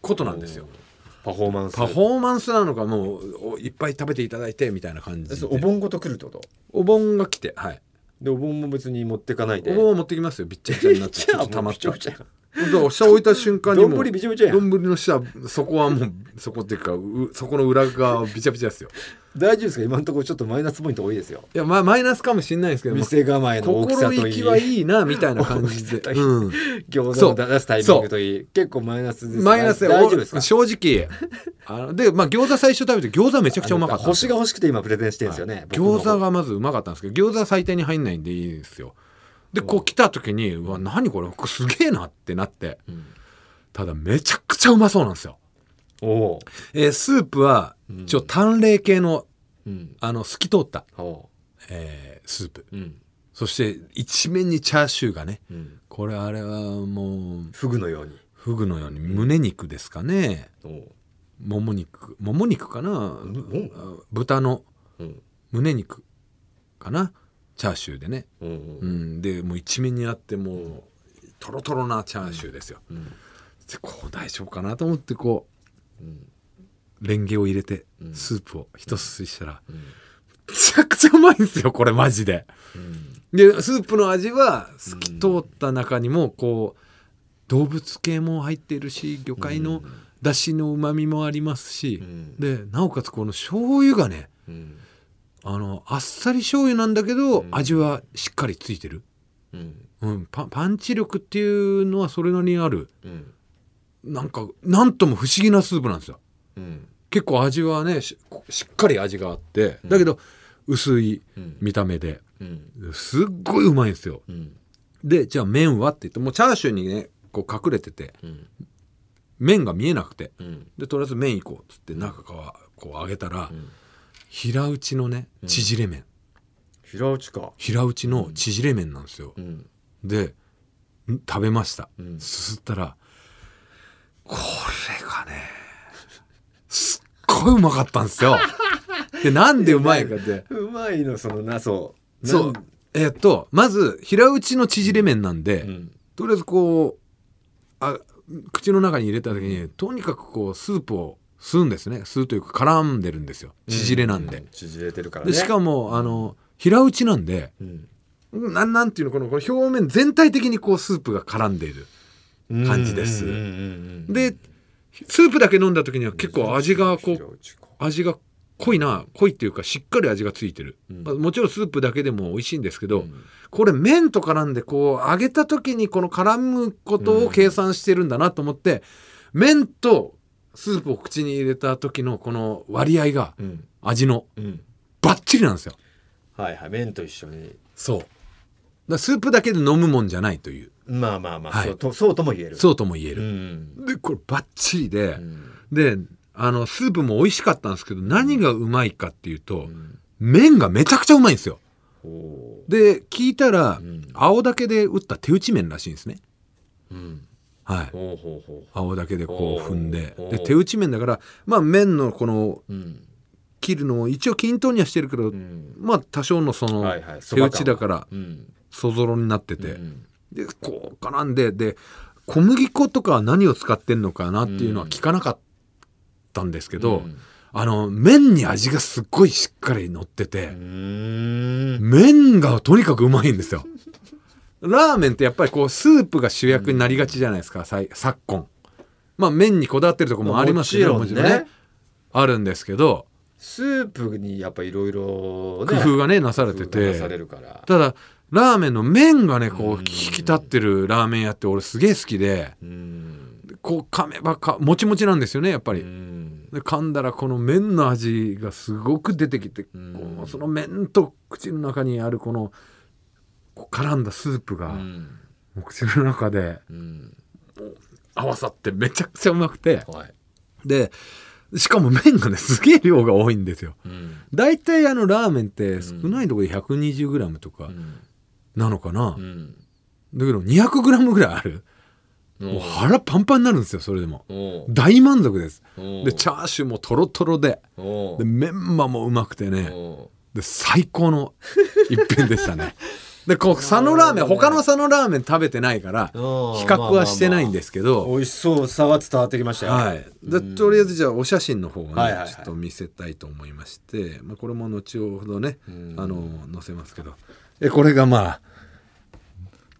ことなんですよパフォーマンス。パフォーマンスなのかもうおいっぱい食べていただいてみたいな感じお盆ごと来るってこと？お盆が来てはい。でお盆も別に持ってかないで。お盆を持ってきますよびっちゃびちゃになってちょっと溜まっちゃう だ下置いた瞬間にもう丼びちゃびちゃやん。丼の下そこはもうそこっていうかうそこの裏側はびちゃびちゃですよ。大丈夫ですか？今のところちょっとマイナスポイント多いですよ。いやまあマイナスかもしれないですけど、まあ店構えの大きさといい心意気はいいなみたいな感じで、うん、餃子を出すタイミングといい。結構マイナスですマイナスで大丈夫ですか？お正直。あのでまあ餃子最初食べて餃子めちゃくちゃうまかった星が欲しくて今プレゼンしてるんですよね、僕の餃子がまずうまかったんですけど餃子は最低に入んないんでいいですよでこう来た時にうわ何これ？これすげえなってなって。うんただめちゃくちゃうまそうなんですよ、おおえースープはうん。ちょ淡麗系のうん。あの透き通った、おえースープ。ううん。そして一面にチャーシューがねうん。これあれはもうフグのように。フグのように胸肉ですかね。おう。もも肉。もも肉かな？うん。あ豚のうん。胸肉かな？チャーシューでね、うんううん。ん、でもう一面にあってもうトロトロなチャーシューですよ、うん。でこう大丈夫かなと思ってこうんうレンゲを入れてうんスープを一すすりしたら、うんめちゃくちゃうまいんですよこれマジで。うんでスープの味は透き通った中にもこう動物系も入っているし魚介のだしのうまみもありますしう、ん。でなおかつこの醤油がねうんあのあっさり醤油なんだけど、うん。味はしっかりついてる、うん。うん、パパンチ力っていうのはそれなりにある。うん。なんかなんとも不思議なスープなんですよ。うん。結構味はねししっかり味があってだけど薄いうん。見た目で。うん。すっごいうまいんですよ。うん。でじゃあ麺はって言ってもうチャーシューにねこう隠れててうん。麺が見えなくて。うん。でとりあえず麺行こうっつって中からこう揚げたら、ん平打ちのね縮れ麺、平打ちか。平打ちの縮れ麺なんですよ、うん。でん。食べました、うん。すすったらこれがねすっごいうまかったんですよ。でなんでうまいかって。うまいのそのなそう。そう。えっとまず平打ちの縮れ麺なんで、うん。とりあえずこうあ口の中に入れた時にとにかくこうスープを吸うんですね。吸うというか絡んでるんですよ。縮れなんで、う縮れてるからね。でしかもあの平打ちなんでうん。なんなんていうのこのこの表面全体的にこうスープが絡んでいる感じです。うんうんうんうんでスープだけ飲んだ時には結構味がこ平う味が濃いな濃いっていうかしっかり味がついてる、うん。まあもちろんスープだけでも美味しいんですけど、うん。これ麺と絡んでこう揚げた時にこの絡むことを計算してるんだなと思って、麺とスープを口に入れた時のこの割合がうん。味のうん。バッチリなんですよ。はいはい。麺と一緒に。そう。だからスープだけで飲むもんじゃないという。まあまあまあ、はい。そうとそうとも言える。そうとも言えうる、ん。でこれバッチリで、うん。であのスープも美味しかったんですけど何がうまいかっていうと、うん。麺がめちゃくちゃうまいんですよ。おーで聞いたら、うん。青竹で打った手打ち麺らしいんですね。うんはい。青竹でこう踏んで。で手打ち麺だからまあ麺のこの切るのを一応均等にはしてるけど、うん。まあ多少のその手打ちだからうん。そぞろになってて、うんでこう絡んでで小麦粉とかは何を使ってんのかなっていうのは聞かなかったんですけど、うん。あの麺に味がすっごいしっかり乗ってて、麺がとにかくうまいんですよ。ラーメンってやっぱりこうスープが主役になりがちじゃないですか、さい昨今。まあ麺にこだわってるところもありますよもちろんね。あるんですけど。スープにやっぱいろいろ工夫がねなされてて。るから。ただラーメンの麺がねこう引き立ってるラーメン屋って俺すげえ好きで。うん。こう噛めばかもちもちなんですよねやっぱうり。ん。で噛んだらこの麺の味がすごく出てきて、うん。こうその麺と口の中にあるこの絡んだスープが、うん。もう口の中でうん。合わさってめちゃくちゃうまくて。はい。でしかも麺がねすげえ量が多いんですよ。うん。大体あのラーメンって少ないところで 120g とかうん。なのかな、うん。だけど 200g ぐらいある。もうお腹パンパンになるんですよそれでも。お大満足です。おでチャーシューもトロトロでおでメンマもうまくてね。おで最高の一品でしたね でこう佐野ラーメン他の佐野ラーメン食べてないから比お較はしてないんですけど美味しそうさは伝わってきましたよ。はい、でとりあえずじゃあお写真の方をね、はいはいはい。ちょっと見せたいと思いまして、まあ、これも後ほどね、うん。あの載せますけど。えこれがまあ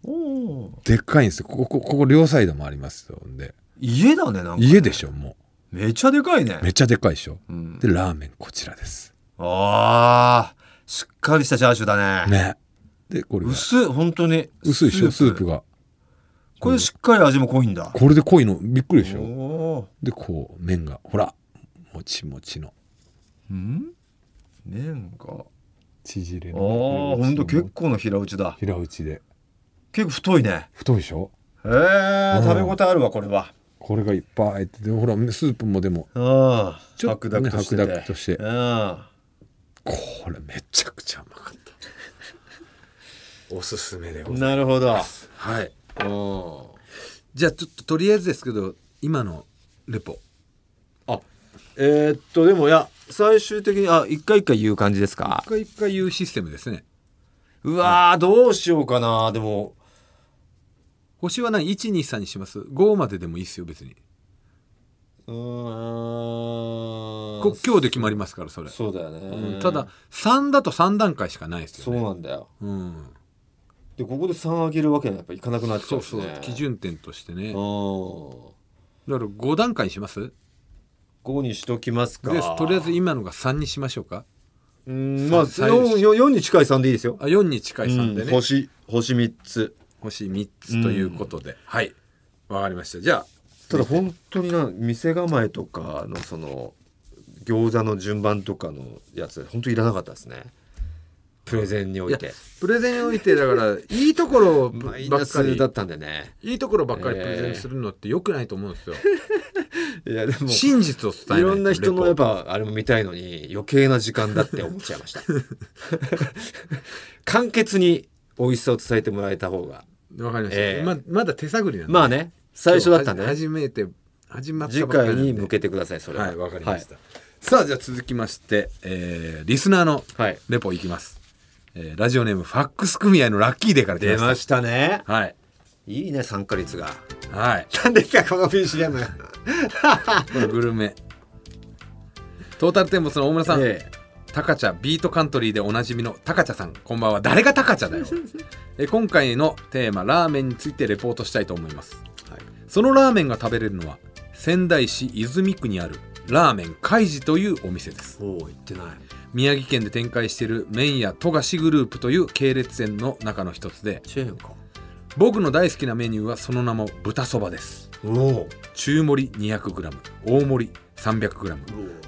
おでっかいんですよ。ここここ両サイドもありますよ。で家だねなんかね。家でしょもめちゃでかいね。うめっちゃでっかいでしょ、うん。でラーメンこちらです。あー。しっかりしたチャーシューだね。ねでこれが。薄い本当に。薄いでしょスープ。が。これしっかり味も濃いんだ。これで濃いの。びっくりでしょ。でこう麺が。ほら。もちもちの。うん？麺が。あ縮れのーほんと結構な平打ちだ。平打ちで。結構太いね。太いでしょ。へえうん。食べ応えあるわこれは。これがいっぱい入っててほらスープもでも。ああちょっとね白濁としてて白濁として。うん。これめちゃくちゃうまかったおすすめでございます。なるほど。はい。うんじゃあちょっととりあえずですけど今のレポ。あえーっとでもいや最終的にあ一回一回言う感じですか？一回一回言うシステムですね。うわーどうしようかな。でも星は何？123にします。5まででもいいっすよ別に。うーん。こ今日で決まりますからそれ、そうだよね、うんただ3だと3段階しかないですそうよねなんだよ。うんでここで3上げるわけにはやっぱいかなくなっちゃそううしね。そう基準点としてね。うんだから5段階にします？5にしときますか。でとりあえず今のが3にしましょうか。うんまあさ 4, 4に近い3でいいですよ。あ4に近い3でね、うん星星3つ。星3つということで、はい。わかりました。じゃあただ本当にな店構えとかのその餃子の順番とかのやつ本当いらなかったですねプレゼンにおいて。プレゼンにおいてだからいいところばっかり。スだったんでね。いいところばっかりプレゼンするのって良くないと思うんですよ。いやでも真実を伝えないいとろんな人のやっぱあれも見たいのに余計な時間だって思っちゃいました。簡潔に美味しさを伝えてもらえた方が。わかりました、ええ。ままだ手探りなんで。まあね最初だったんで、ね、初めて始まった次回に向けてくださいそれは。いわかりました、さあじゃあ続きまして、えーリスナーのはい、はい。レポいきます、えーラジオネームファックス組合のラッキーデーから来ました。出ましたね。はい。いいね参加率が。はい。何ですかこの BCM このグルメ。トータルテンボスの大村さん、えタカチャビートカントリーでおなじみのタカチャさん。こんばんは。誰がタカチャだよ。え今回のテーマラーメンについてレポートしたいと思います。はい。そのラーメンが食べれるのは仙台市泉区にあるラーメンカイジというお店です。おお言ってない宮城県で展開している麺屋富樫グループという系列店の中の一つでチェーンか。僕の大好きなメニューはその名も豚そばです。おお。中盛り 200g 大盛り 300g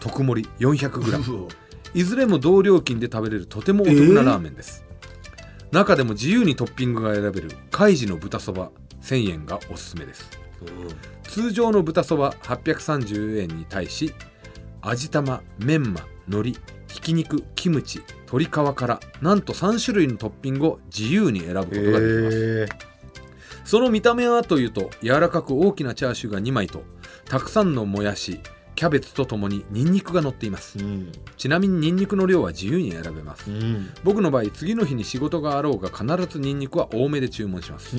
特盛り 400g いずれも同料金で食べれるとてもお得なラーメンです、中でも自由にトッピングが選べるカイジの豚そば1000円がおすすめです。通常の豚そば830円に対し味玉メンマ海苔ひき肉キムチ鶏皮からなんと3種類のトッピングを自由に選ぶことができます、えその見た目はというと柔らかく大きなチャーシューが2枚とたくさんのもやしキャベツとともにニンニクが乗っています。うん。ちなみにニンニクの量は自由に選べます。うん。僕の場合次の日に仕事があろうが必ずニンニクは多めで注文します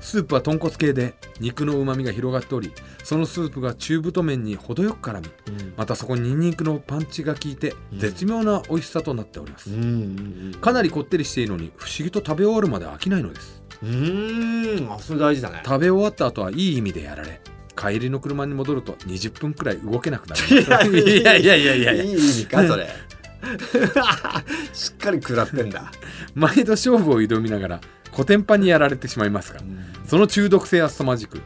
スープは豚骨系で肉のうまみが広がっておりそのスープが中太麺に程よく絡みまたそこにニンニクのパンチが効いてうん。絶妙な美味しさとなっております、うんかなりこってりしているのに不思議と食べ終わるまで飽きないのです。うん。あそれ大事だね。食べ終わった後はいい意味でやられ帰りの車に戻ると20分くらい動けなくなります。いや。いやいやいやいや。いい意味かそれ。しっかり食らってんだ。毎度勝負を挑みながらコテンパンにやられてしまいますがその中毒性は凄まじく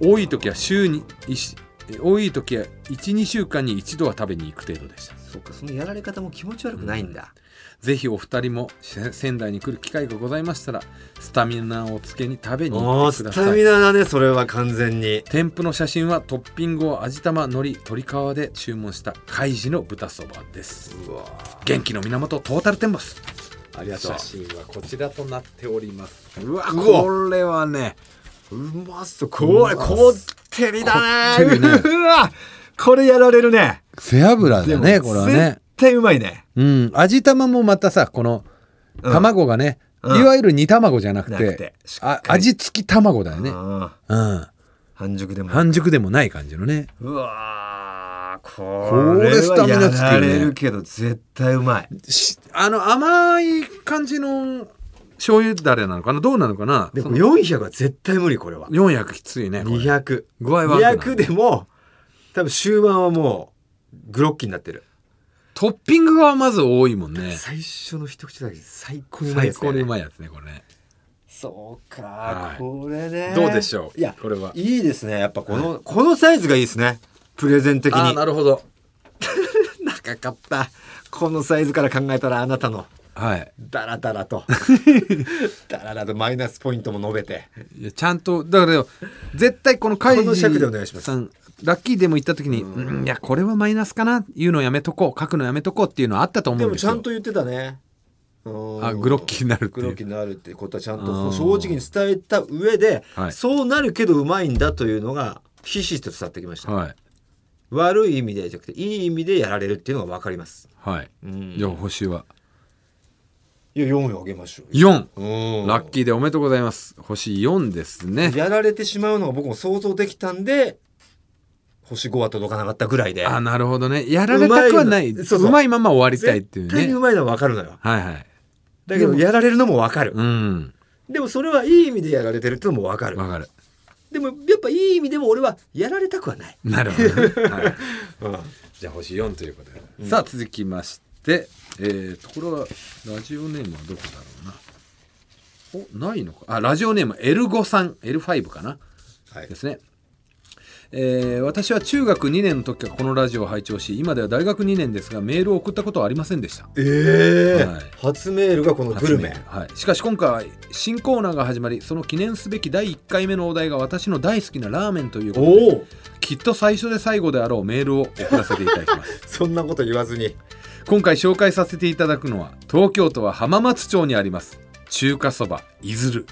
多い時は週に一多い時は12週間に一度は食べに行く程度でした。そうかそのやられ方も気持ち悪くないんだ。ぜひお二人もせ仙台に来る機会がございましたらスタミナをつけに食べにお行ってください。ミナだねそれは完全に。添付の写真はトッピングを味玉海苔鶏皮で注文したカイジの豚そばです。元気の源トータルテンボスありがとう。写真はこちらとなっておりますうわ。これはねうまそう。これこってりだね。ね。うわこれやられるね。背脂でも絶対うまいね。うん。味玉もまたさこのうん。卵がね、うん。いわゆる煮卵じゃなくて,、な味付き卵だよね、あうん、ー半熟でも。半熟でもない感じのね。うわーここれれスタミナつくよねやられるけど絶対うまい。しあの甘い感じの醤油だれなのかな？どうなのかな？でもその400は絶対無理これは。400きついねこれ。200具合悪くなる。200でも多分終盤はもうグロッキーになってる。トッピングがまず多いもんね。最初の一口だけ最高にうまいやつね。最高にうまいやつねこれね。そうか、はい。これね。どうでしょう？いやこれは。いいですね。やっぱこの、このサイズがいいですねプレゼン的あにーなるほど。長かった。このサイズから考えたらあなたの。はい。ダラダラと。ダラダラとマイナスポイントも述べて。いやちゃんとだからよ絶対この会この尺でお願いします。さんラッキーでも言った時に、うん、いやこれはマイナスかな言うのやめとこう。書くのやめとこうっていうのはあったと思でもうんですよ。ちゃんと言ってたね。うんあグロッキーになるグロッキーになるってことはちゃんあとー。正直に伝えた上で、はい。そうなるけどうまいんだというのがひしひしと伝わってきました、はい悪い意味でじゃなくていい意味でやられるっていうのが分かります、はい。うん、じゃあ星は？いや4位あげましょう4うん。ラッキーでおめでとうございます。星4ですね。やられてしまうのが僕も想像できたんで星5は届かなかったぐらいで。あなるほどね。やられたくはない。うまいの。そうそう。まいまま終わりたいっていうね。絶対にうまいのは分かるのよ。はいはい。だけどやられるのも分かる。うん。でもそれはいい意味でやられてるってのも分かる。わかるでもやっぱいい意味でも俺はやられたくはない、なるほどね、はい。うん。じゃあ星4ということで、さあ続きまして。えー、ところがラジオネームはどこだろうな。おないのか。あラジオネーム L5 さん。L5 かな。はい。ですねえー私は中学2年の時からこのラジオを拝聴し今では大学2年ですがメールを送ったことはありませんでした。ええはい。初メールがこのグルメ。初メールはい、しかし今回は新コーナーが始まりその記念すべき第1回目のお題が私の大好きなラーメンということでおお。きっと最初で最後であろうメールを送らせていただきます。そんなこと言わずに。今回紹介させていただくのは東京都は浜松町にあります中華そばいずる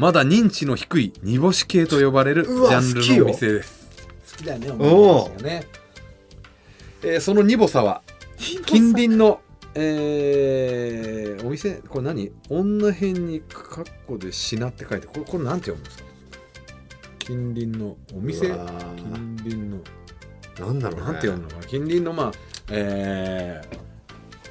まだ認知の低い煮干し系と呼ばれるジャンルのお店です。好きだよねおうね、えーその煮干さは近隣のえーお店これ何？女編にカッコで「品」って書いてこれこれなんて読むんですか？近隣のお店？近隣のなんだろうね。なんて読むのかな？近隣のまあえー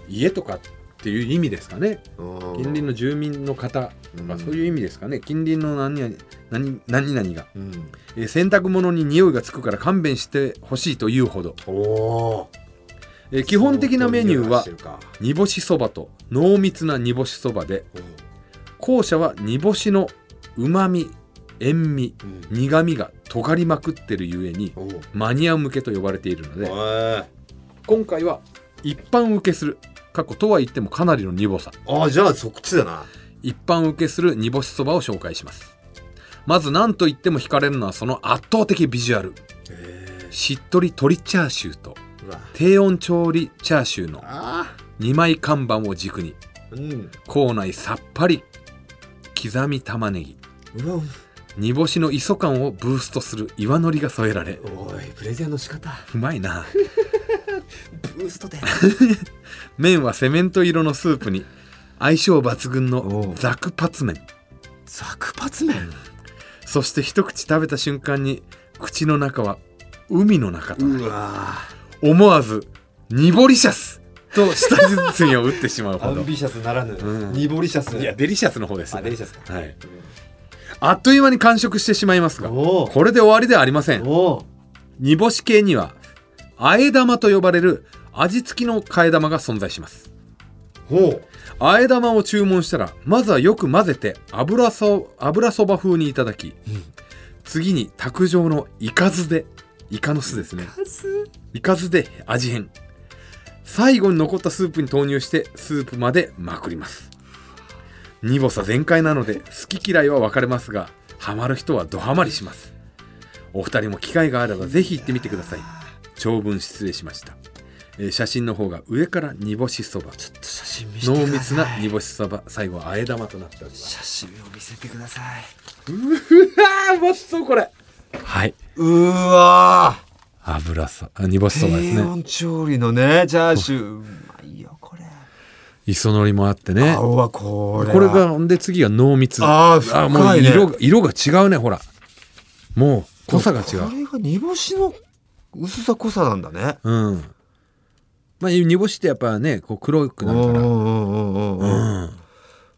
家とかっていう意味ですかね。近近隣の住民の方とかそういう意味ですかね。近隣の何々何何々が、うん。えー洗濯物に匂いがつくから勘弁してほしいというほど、えー基本的なメニューは煮干しそばと濃密な煮干しそばで後者は煮干しのうまみ塩味うん。苦みが尖りまくってるゆえにマニア向けと呼ばれているのでえ今回は一般受けする過去とは言ってもかなりの煮干さ。ああじゃあそっちだな。一般受けする煮干しそばを紹介します。まず何と言っても惹かれるのはその圧倒的ビジュアル。えしっとり鶏チャーシューと低温調理チャーシューのあ2枚看板を軸にうん。校内さっぱり刻み玉ねぎ。煮干しの磯感をブーストする岩のりが添えられ。おいプレゼンの仕方。うまいなブーストで。麺はセメント色のスープに相性抜群のザクパツ麺。ザクパツ麺？そして一口食べた瞬間に口の中は海の中となり思わず「ニボリシャス!」と舌鼓を打ってしまうほど。アンビシャスならぬ。うん。ニボリシャス？いやデリシャスの方です、あデリシャス。かはい、あっという間に完食してしまいますがこれで終わりではありません。煮干し系には和え玉と呼ばれる味付きの替え玉が存在します。おう。あえ玉を注文したらまずはよく混ぜて油そ油そば風にいただき、次に卓上のイカ酢でイカの酢ですね。イカ酢？で味変。最後に残ったスープに投入してスープまでまくります。煮干さ全開なので好き嫌いは分かれますがハマる人はドハマりします。お二人も機会があればぜひ行ってみてください長文失礼しました、えー写真の方が上から煮干しそば。ちょっと写真見せて濃密な煮干しそば。最後はあえ玉となっております。写真を見せてください。うわーうまそうこれ。はい。うわ油そあ煮干しそばですね。低温調理のねチャーシュー。うまいよこれ。磯のりもあってね。あうわこれこれがで次が濃密。あー深いね。もう色が色が違うねほら。もう濃さが違こうれが煮干しの薄さ濃さなんだね。うん。まあ煮干しってやっぱねこう黒くなるから。うんうんうんうんううん。ん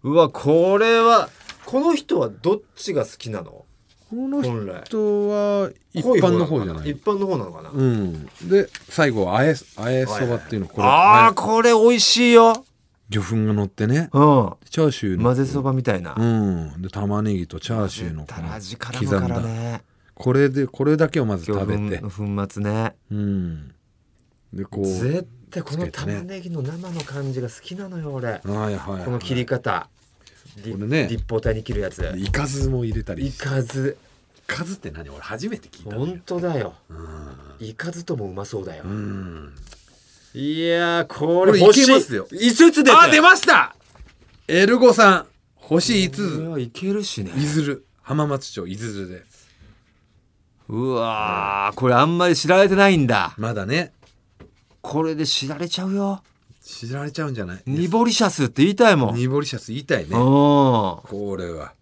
うわこれはこの人はどっちが好きなの？この人は一般のな方じゃない。一般の方なのかな、うん。で最後はあえあえそばっていうのこれあああこれ美味しいよ。え魚粉が乗ってね。うん。チャーシューの。混ぜそばみたいな。うん。で玉ねぎとチャーシューの刻んだ。ねこれでこれだけをまず食べて。の粉末ね。うん。でこう絶対この玉ねぎの生の感じが好きなのよ俺。はいはいはいこの切り方。りこれね。立方体に切るやつ。イカズも入れたり。いかず。イカズって何？俺初めて聞いたね本当だよ。うん。いかずともうまそうだよ。うん。いやーここれいれ欲しい。けますよ。5つです。あ出ました！エルゴさん星5うつ。わいけるしね。いずる。浜松町いずるでうわーこれあんまり知られてないんだ。まだね。これで知られちゃうよ。知られちゃうんじゃない？ニボリシャスって言いたいもん。ニボリシャス言いたいね。うん。これは。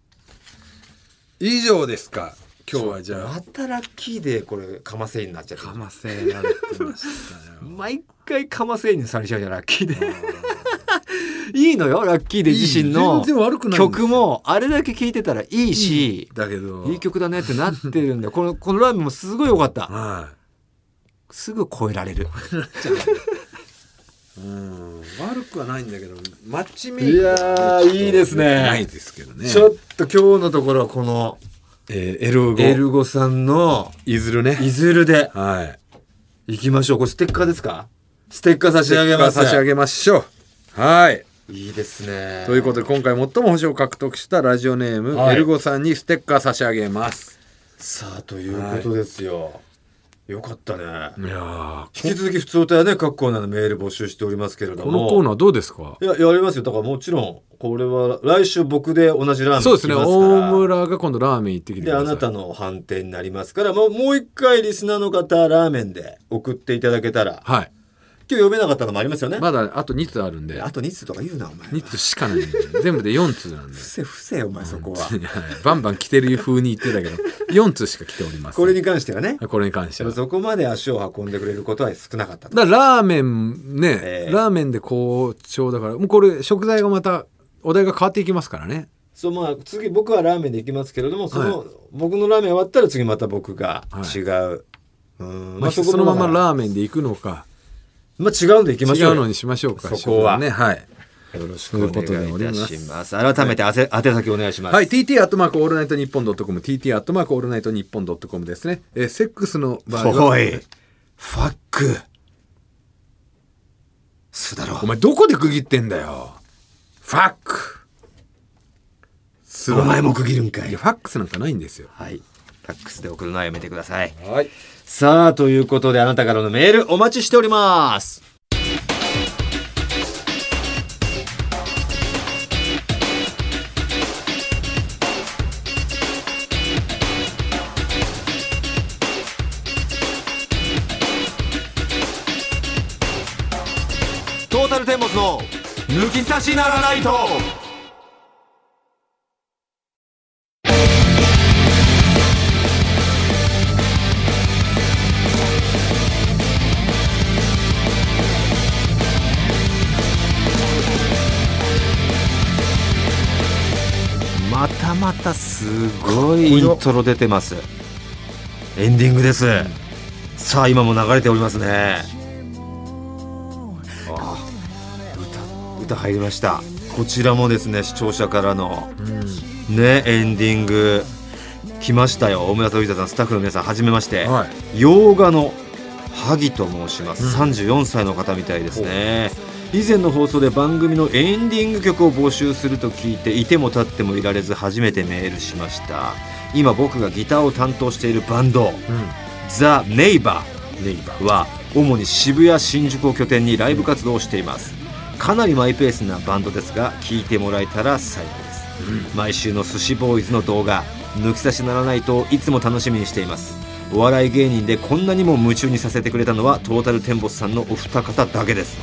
以上ですか？今日はじゃあ。またラッキーでこれカマセイになっちゃって。かませられてましたよ。毎回カマセイにされちゃうじゃんラッキーでいいのよラッキーで自身の。曲もあれだけ聴いてたらいいしだけど。いい曲だねってなってるんだよ。このこのラーメンもすごい良かった。はすぐ超えられる。いうん。悪くはないんだけどマッチメイク。いやーいいですね。ないですけどね。ちょっと今日のところはこのえー、エルゴ。エルゴさんのいずるね。いずるで。はい。行きましょう。これステッカーですか？ステッカー差し上げます。差し上げましょう。はいいいですね。ということで今回最も星を獲得したラジオネーム、はい。エルゴさんにステッカー差し上げます。さあということですよ、よかったね。いやー引き続き普通歌やね各コーナーのメール募集しておりますけれども。このコーナーどうですか？いややりますよ。だからもちろんこれは来週僕で同じラーメンそうですね。行きますから。大村が今度ラーメン行ってきてであなたの判定になりますからもうもう一回リスナーの方ラーメンで送っていただけたらはい今日読めなかったのもありますよね、まだあと2通あるんで。あと2通とか言うなお前。2通しかないんで。全部で4通なんで。伏せ伏せお前そこは。はいバンバン来てる風に言ってたけど4通しか来ておりますこれに関してはね。これに関しては。そこまで足を運んでくれることは少なかったと。だからラーメンね、ええ。ラーメンで好調だからもうこれ食材がまたお題が変わっていきますからね。そうまあ次僕はラーメンで行きますけれどもその、僕のラーメン終わったら次また僕が違う、うん。まあ、そこのままーラーメンで行くのかまあ違うんで行きましょう。よ違うのにしましょうかそこは。ね。はい。よろしくお願いいたします。改めてあせ宛先お願いします、はい、TT アットマークオールナイトニッポンドットコム。TT アットマークオールナイトニッポンドットコムですね、えーセックスの場合は。おい。ファック。すだろお前どこで区切ってんだよ。ファック。すお前も区切るんかい。ファックスなんかないんですよ。はい。ファックスで送るのはやめてください。はいさあということであなたからのメールお待ちしております。トータルテンボスの抜き差しならないと。またすごいイントロ出てます。エンディングです、さあ今も流れておりますね。あ歌歌入りました。こちらもですね視聴者からのねエンディング来ましたよ。大村と藤田さんスタッフの皆さんはじめまして、はい。洋画の萩と申します、うん。34歳の方みたいですね以前の放送で番組のエンディング曲を募集すると聞いていても立ってもいられず初めてメールしました。今僕がギターを担当しているバンドうん。ザ・ネイバネイバーは主に渋谷新宿を拠点にライブ活動をしています。かなりマイペースなバンドですが聴いてもらえたら幸いです。毎週の寿司ボーイズの動画抜き差しならないといつも楽しみにしていますお笑い芸人でこんなにも夢中にさせてくれたのはトータルテンボスさんのお二方だけです。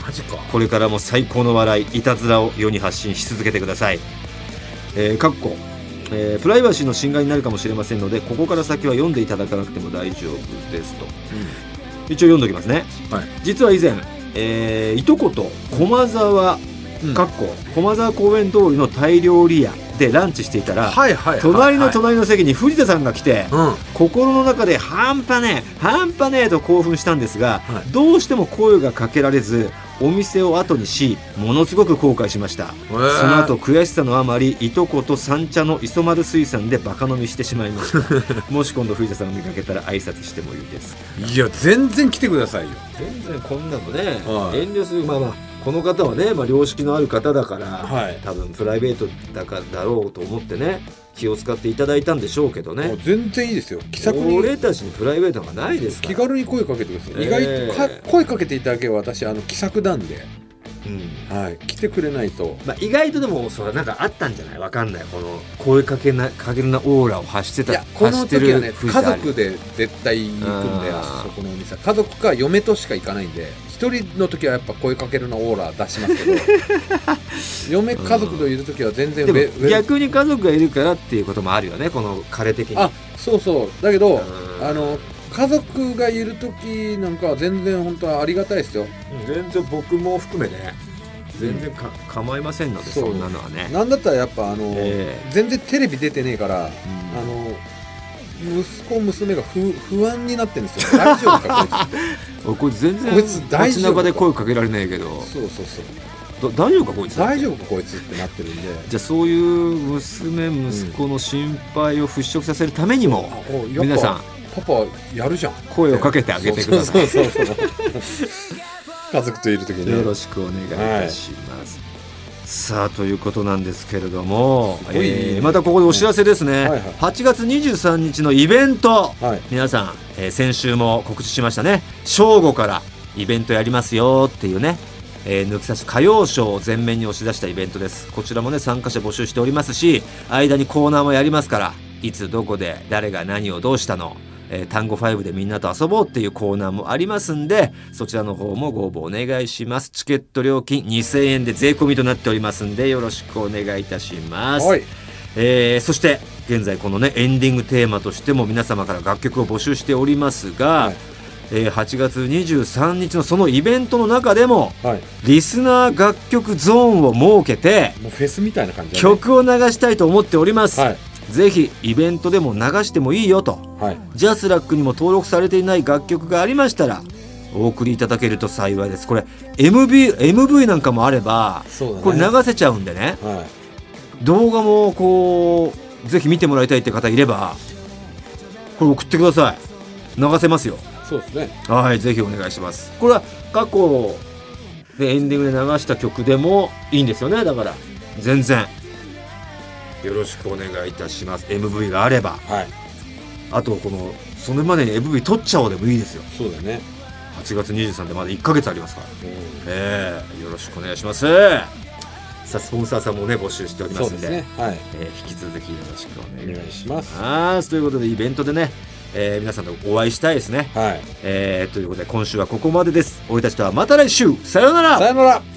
これからも最高の笑いいたずらを世に発信し続けてください。えー、かっこ。えープライバシーの侵害になるかもしれませんのでここから先は読んでいただかなくても大丈夫ですと。一応読んでおきますね。はい。実は以前、えーいとこと駒沢うん。かっこ駒沢公園通りのタイ料理屋でランチしていたら、はいはいはい隣の隣の席に藤田さんが来て、うん。心の中で半端ねえ半端ねえと興奮したんですが、はい。どうしても声がかけられずお店を後にしものすごく後悔しました、へーその後悔しさのあまりいとこと三茶の磯丸水産でバカ飲みしてしまいました。もし今度藤田さんを見かけたら挨拶してもいいですいや全然来てくださいよ。全然こんなのね、はい。遠慮する。まあまあこの方はね、まあ、良識のある方だから、はい。多分プライベートだからだろうと思ってね気を使っていただいたんでしょうけどね。全然いいですよ。気さくに。俺たちにプライベートがないです気軽に声かけてください、えー意外とか声かけていただけば私あの気さくなんで、うん。はい、来てくれないと。まあ、意外とでもそれなんかあったんじゃない？わかんない。この声かけなかけるなオーラを発してたいやこの時はね家族で絶対行くんであそこのお店。家族か嫁としか行かないんで一人の時はやっぱ声かけるなオーラ出しますけど 嫁家族といる時は全然でもウェウェ逆に家族がいるからっていうこともあるよねこの彼的に。あそうそう。だけどうん。あの家族がいる時なんかは全然本当はありがたいですよ。うん全然僕も含めね全然か構いませんのでそんなのはね。なんだったらやっぱあの、え全然テレビ出てねえから、あの息子娘が不不安になってるんですよ。大丈夫かこいつ。こいつ全然こいつ大丈夫街中で声かけられないけど。そうそうそう。だ大丈夫かこいつ。大丈夫かこいつってなってるんで。じゃあそういう娘息子の心配を払拭させるためにも、おやっぱ皆さんパパやるじゃん。声をかけてあげてください。そうそうそう。そう 家族といる時にね。よろしくお願いいたします。さあということなんですけれども、えーまたここでお知らせですね、はいはい。8月23日のイベント、はい。皆さん、えー先週も告知しましたね。正午からイベントやりますよっていうね、えー抜き差し歌謡ショーを前面に押し出したイベントです。こちらもね参加者募集しておりますし間にコーナーもやりますからいつどこで誰が何をどうしたのえー単語5でみんなと遊ぼうっていうコーナーもありますんでそちらの方もご応募お願いします。チケット料金2000円で税込みとなっておりますんでよろしくお願いいたします、はい。えーそして現在このねエンディングテーマとしても皆様から楽曲を募集しておりますが、はい。えー8月23日のそのイベントの中でもはい。リスナー楽曲ゾーンを設けてもうフェスみたいな感じだね。曲を流したいと思っております、はいぜひイベントでも流してもいいよと。はい。ジャスラックにも登録されていない楽曲がありましたらお送りいただけると幸いです。これ MV, MV なんかもあればね。これ流せちゃうんでね。はい。動画もこうぜひ見てもらいたいって方いればこれ送ってください。流せますよ。そうですね。はいぜひお願いします。これは過去でエンディングで流した曲でもいいんですよね。だから全然よろしくお願いいたします。MV があれば。はい。あとこのそれまでに MV 撮っちゃおうでもいいですよ。そうだね。8月23でまだ1ヶ月ありますから。ええよろしくお願いします。さあスポンサーさんもね募集しておりますんで。ね。はい。えー引き続きよろしくおお願いします。ということでイベントでね、えー皆さんとお会いしたいですね、はい。えーということで今週はここまでです。俺たちとはまた来週。さようなら。さよなら